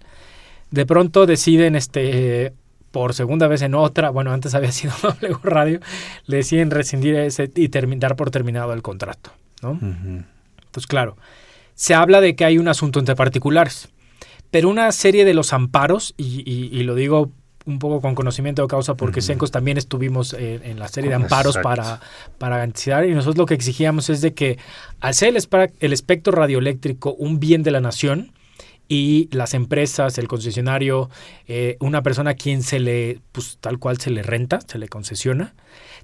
de pronto deciden este por segunda vez en otra, bueno, antes había sido W Radio, le deciden rescindir ese y dar por terminado el contrato, ¿no? Entonces, claro, se habla de que hay un asunto entre particulares, pero una serie de los amparos, y, lo digo un poco con conocimiento de causa porque Sencos también estuvimos en la serie de amparos para, para garantizar y nosotros lo que exigíamos es de que al ser el, el espectro radioeléctrico un bien de la nación, y las empresas, el concesionario, eh, una persona a quien se le, pues tal cual se le renta, se le concesiona,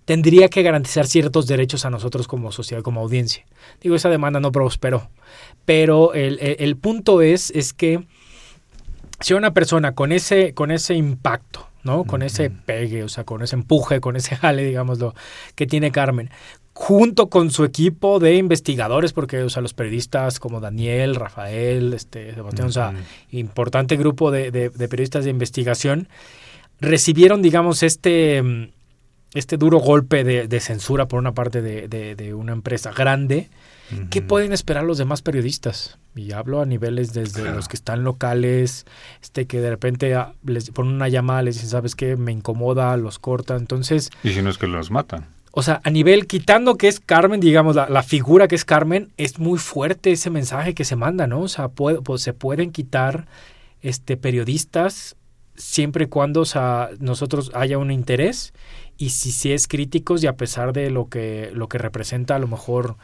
tendría que garantizar ciertos derechos a nosotros como sociedad, como audiencia. Digo, esa demanda no prosperó, pero el, punto es, es que si una persona con ese, con ese impacto, ¿no? Con ese pegue, o sea, con ese empuje, con ese jale, digámoslo, que tiene Carmen, junto con su equipo de investigadores, porque o sea, los periodistas como Daniel, Rafael, este, Sebastián, o sea, importante grupo de, periodistas de investigación, recibieron, digamos, este, este duro golpe de, censura por una parte de, una empresa grande. ¿Qué pueden esperar los demás periodistas? Y hablo a niveles desde los que están locales, este que de repente ah, les ponen una llamada, les dicen, ¿sabes qué? Me incomoda, los cortan. Entonces... Y si no es que los matan. O sea, a nivel, quitando que es Carmen, digamos, la, figura que es Carmen, es muy fuerte ese mensaje que se manda, ¿no? O sea, puede, pues, se pueden quitar este, periodistas siempre y cuando o sea, nosotros haya un interés y si, si es críticos y a pesar de lo que, lo que representa a lo mejor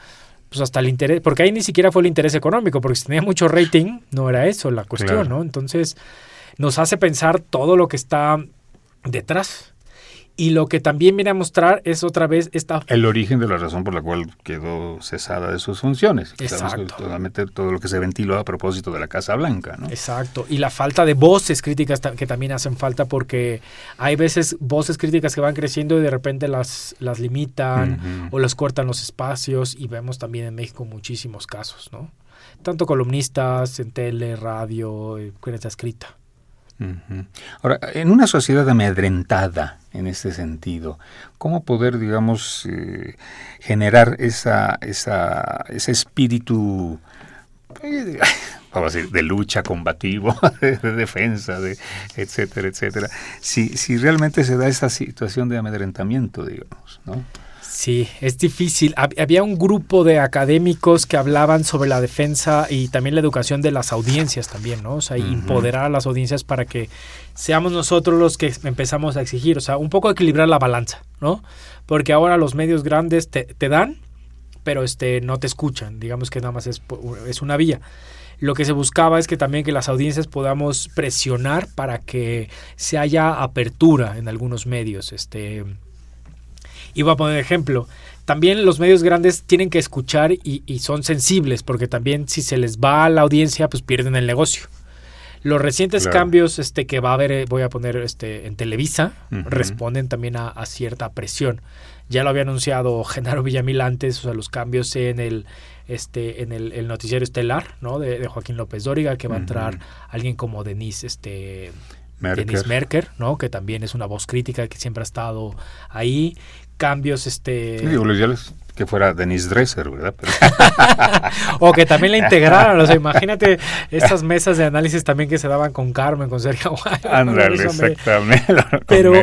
pues hasta el interés, porque ahí ni siquiera fue el interés económico, porque si tenía mucho rating, no era eso la cuestión, ¿no? Entonces, nos hace pensar todo lo que está detrás. Y lo que también viene a mostrar es otra vez esta... El origen de la razón por la cual quedó cesada de sus funciones. Exacto. Totalmente todo lo que se ventiló a propósito de la Casa Blanca, ¿no? Exacto. Y la falta de voces críticas que también hacen falta porque hay veces voces críticas que van creciendo y de repente las, las limitan o les cortan los espacios y vemos también en México muchísimos casos, ¿no? Tanto columnistas en tele, radio, prensa escrita. Ahora, en una sociedad amedrentada en este sentido, ¿cómo poder, digamos, eh, generar esa, esa, ese espíritu, eh, de lucha combativo, de, defensa, de etcétera, etcétera, si, si realmente se da esa situación de amedrentamiento, digamos, ¿no? Sí, es difícil. Había un grupo de académicos que hablaban sobre la defensa y también la educación de las audiencias también, ¿no? O sea, empoderar a las audiencias para que seamos nosotros los que empezamos a exigir, o sea, un poco equilibrar la balanza, ¿no? Porque ahora los medios grandes te, dan, pero este no te escuchan, digamos que nada más es, es una vía. Lo que se buscaba es que también que las audiencias podamos presionar para que se haya apertura en algunos medios, este y voy a poner ejemplo. También los medios grandes tienen que escuchar y, son sensibles, porque también si se les va a la audiencia, pues pierden el negocio. Los recientes cambios este, que va a haber, eh, voy a poner este, en Televisa, responden también a, cierta presión. Ya lo había anunciado Genaro Villamil antes, o sea, los cambios en el, este, en el, noticiero estelar, ¿no? De, Joaquín López Dóriga, que va a entrar alguien como Denise, este, Merker. Merker, ¿no? Que también es una voz crítica que siempre ha estado ahí cambios, este... Sí, digo, que fuera Denise Dresser, ¿verdad? o que también la integraran, o sea, imagínate estas mesas de análisis también que se daban con Carmen, con Sergio Ándale, exactamente. Pero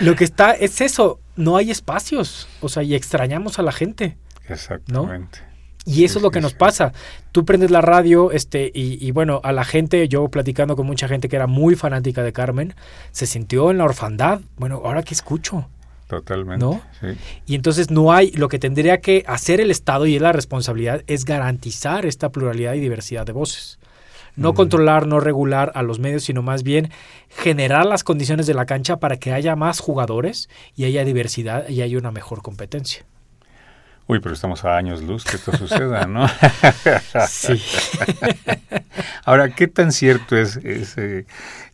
lo que está es eso, no hay espacios, o sea, y extrañamos a la gente. Exactamente. Y eso es lo que nos pasa. Tú prendes la radio, este, y, y, bueno, a la gente, yo platicando con mucha gente que era muy fanática de Carmen, se sintió en la orfandad. Bueno, ahora qué escucho. Totalmente. ¿No? Y entonces no hay, lo que tendría que hacer el Estado y es la responsabilidad es garantizar esta pluralidad y diversidad de voces. No controlar, no regular a los medios, sino más bien generar las condiciones de la cancha para que haya más jugadores y haya diversidad y haya una mejor competencia. Uy, pero estamos a años luz que esto suceda, ¿no? sí. Ahora, ¿qué tan cierto es ese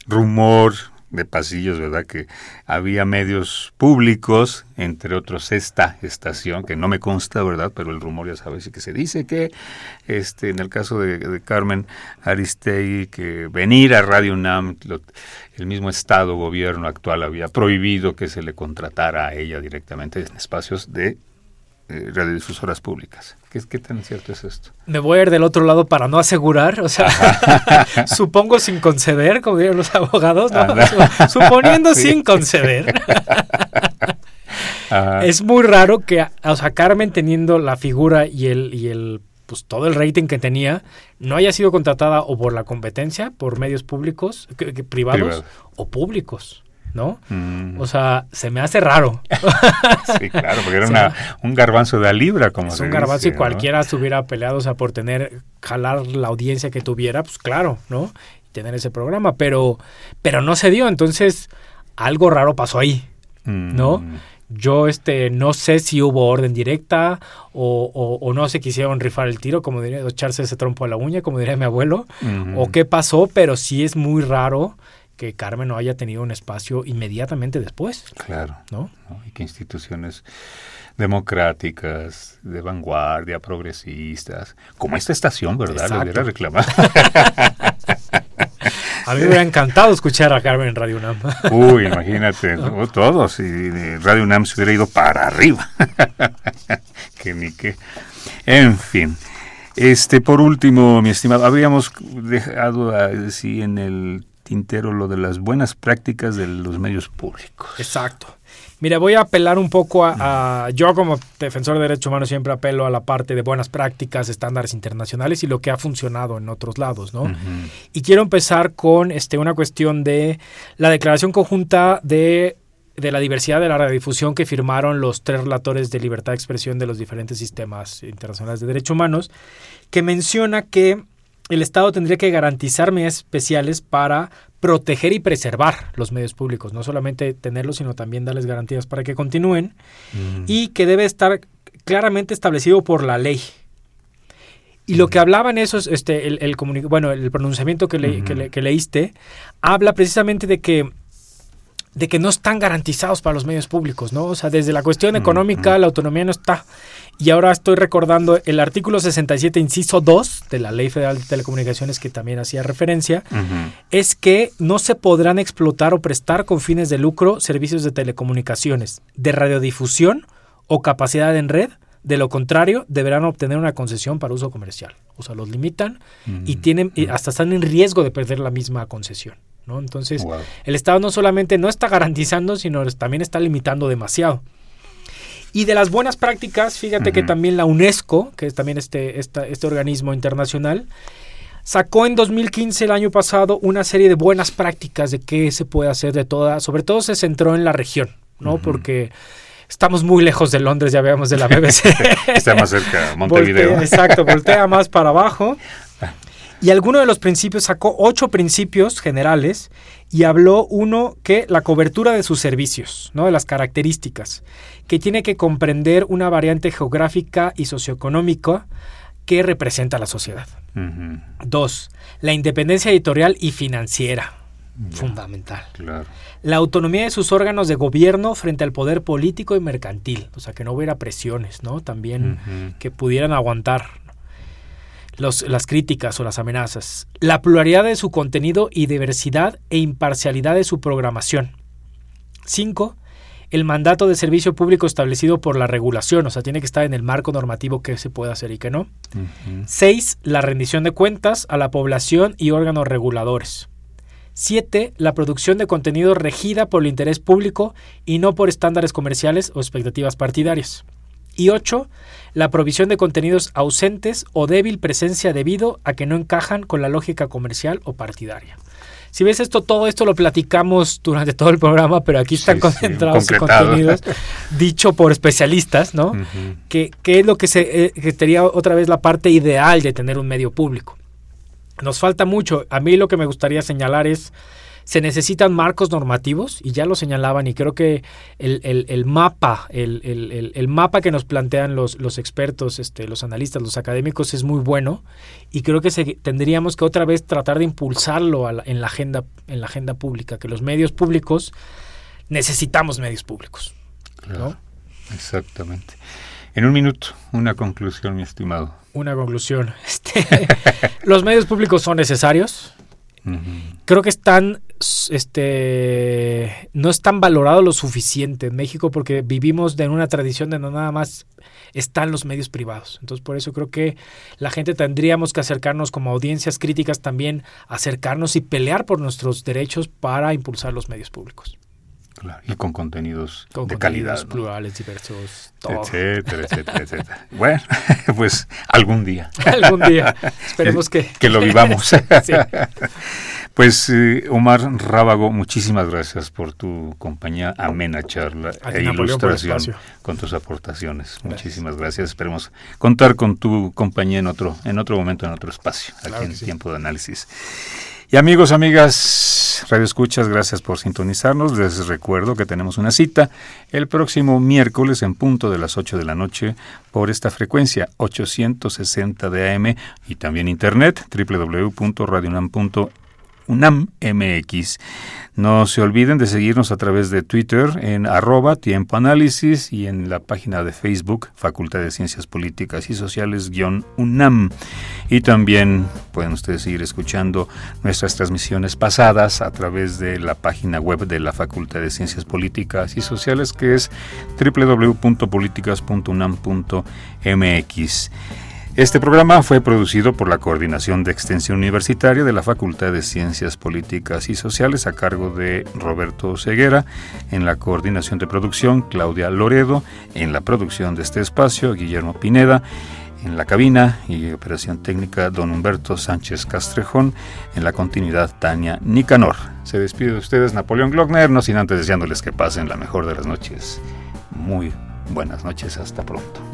rumor de pasillos, ¿verdad? Que había medios públicos, entre otros esta estación, que no me consta, ¿verdad? Pero el rumor ya sabes, que se dice que, este, en el caso de, Carmen Aristegui, que venir a Radio UNAM, el mismo Estado, gobierno actual, había prohibido que se le contratara a ella directamente en espacios de eh, radiodifusoras públicas. ¿Qué, ¿Qué, tan cierto es esto? Me voy a ir del otro lado para no asegurar, o sea, supongo sin conceder, como dirían los abogados, ¿no? suponiendo sin conceder. es muy raro que, o sea, Carmen teniendo la figura y el, y el pues todo el rating que tenía no haya sido contratada o por la competencia, por medios públicos, privados o públicos. ¿No? Mm. O sea, se me hace raro. sí, claro, porque era un garbanzo de a libra, como Es un garbanzo y cualquiera se hubiera peleado, o sea, por tener, jalar la audiencia que tuviera, pues claro, ¿no? Y tener ese programa, pero, pero no se dio, entonces algo raro pasó ahí, ¿no? Mm. Yo este, no sé si hubo orden directa o, o, no se quisieron rifar el tiro, como diría, echarse ese trompo a la uña, como diría mi abuelo, o qué pasó, pero sí es muy raro que Carmen no haya tenido un espacio inmediatamente después. Claro. ¿no? Y que instituciones democráticas, de vanguardia, progresistas, como esta estación, ¿verdad? Le hubiera reclamado. A mí me hubiera encantado escuchar a Carmen en Radio UNAM. Uy, imagínate, todos, y Radio UNAM se hubiera ido para arriba. que ni qué. En fin. Este, por último, mi estimado, habíamos dejado así en el tintero lo de las buenas prácticas de los medios públicos. Exacto. Mira, voy a apelar un poco a, yo como defensor de derechos humanos siempre apelo a la parte de buenas prácticas, estándares internacionales y lo que ha funcionado en otros lados, ¿no? Y quiero empezar con este una cuestión de la declaración conjunta de de la diversidad de la radiodifusión que firmaron los tres relatores de libertad de expresión de los diferentes sistemas internacionales de derechos humanos, que menciona que el Estado tendría que garantizar medidas especiales para proteger y preservar los medios públicos, no solamente tenerlos, sino también darles garantías para que continúen mm. y que debe estar claramente establecido por la ley. Y lo que hablaba en eso, este, el, el bueno, el pronunciamiento que, que, leíste, habla precisamente de que de que no están garantizados para los medios públicos, ¿no? O sea, desde la cuestión económica, la autonomía no está. Y ahora estoy recordando el artículo 67, inciso 2 de la Ley Federal de Telecomunicaciones que también hacía referencia, es que no se podrán explotar o prestar con fines de lucro servicios de telecomunicaciones, de radiodifusión o capacidad en red. De lo contrario, deberán obtener una concesión para uso comercial. O sea, los limitan y tienen hasta están en riesgo de perder la misma concesión. ¿no? Entonces, el Estado no solamente no está garantizando, sino también está limitando demasiado. Y de las buenas prácticas, fíjate que también la UNESCO, que es también este, este organismo internacional, sacó en 2015, el año pasado, una serie de buenas prácticas de qué se puede hacer de toda, sobre todo se centró en la región, ¿no? Porque estamos muy lejos de Londres, ya veamos de la BBC. Está más cerca, Montevideo. exacto, voltea más para abajo. Y alguno de los principios sacó ocho principios generales y habló uno que la cobertura de sus servicios, ¿no? de las características que tiene que comprender una variante geográfica y socioeconómica que representa a la sociedad. Dos, la independencia editorial y financiera. Fundamental. La autonomía de sus órganos de gobierno frente al poder político y mercantil. O sea, que no hubiera presiones, ¿no? También que pudieran aguantar las críticas o las amenazas. La pluralidad de su contenido y diversidad e imparcialidad de su programación. Cinco, el mandato de servicio público establecido por la regulación, o sea, tiene que estar en el marco normativo que se puede hacer y que no. Seis, la rendición de cuentas a la población y órganos reguladores. Siete, la producción de contenido regida por el interés público y no por estándares comerciales o expectativas partidarias. Y ocho, la provisión de contenidos ausentes o débil presencia debido a que no encajan con la lógica comercial o partidaria. Si ves esto, todo esto lo platicamos durante todo el programa, pero aquí están concentrados contenidos dicho por especialistas, ¿no? que, es lo que, se, eh, sería otra vez la parte ideal de tener un medio público. Nos falta mucho. A mí lo que me gustaría señalar es se necesitan marcos normativos y ya lo señalaban y creo que el, el, el mapa, el, el, el, mapa que nos plantean los, los expertos, este, los analistas, los académicos es muy bueno y creo que se, tendríamos que otra vez tratar de impulsarlo la, en, la agenda, en la agenda pública, que los medios públicos necesitamos medios públicos. Claro, Exactamente. En un minuto, una conclusión, mi estimado. Una conclusión. Este, los medios públicos son necesarios. Creo que están, este, no están valorados lo suficiente en México porque vivimos en una tradición de no nada más están los medios privados. Entonces, por eso creo que la gente tendríamos que acercarnos como audiencias críticas también, acercarnos y pelear por nuestros derechos para impulsar los medios públicos. Claro, y con contenidos de calidad. plurales, diversos, Etcétera, etcétera, etcétera. Bueno, pues algún día. algún día. Esperemos que... que lo vivamos. sí. Pues eh, Omar Rábago, muchísimas gracias por tu compañía, amena charla e ilustración con tus aportaciones. Muchísimas gracias. Esperemos contar con tu compañía en otro, en otro momento, en otro espacio, aquí en Tiempo de Análisis. Y amigos, amigas, Radio Escuchas, gracias por sintonizarnos. Les recuerdo que tenemos una cita el próximo miércoles en punto de las 8 de la noche por esta frecuencia 860 de AM y también internet www.radionam.com UNAM MX. No se olviden de seguirnos a través de Twitter en arroba y en la página de Facebook Facultad de Ciencias Políticas y Sociales UNAM. Y también pueden ustedes seguir escuchando nuestras transmisiones pasadas a través de la página web de la Facultad de Ciencias Políticas y Sociales que es www.políticas.unam.mx. Este programa fue producido por la Coordinación de Extensión Universitaria de la Facultad de Ciencias Políticas y Sociales a cargo de Roberto Ceguera, en la coordinación de producción Claudia Loredo, en la producción de este espacio Guillermo Pineda, en la cabina y operación técnica don Humberto Sánchez Castrejón, en la continuidad Tania Nicanor. Se despide de ustedes Napoleón Glockner, no sin antes deseándoles que pasen la mejor de las noches. Muy buenas noches, hasta pronto.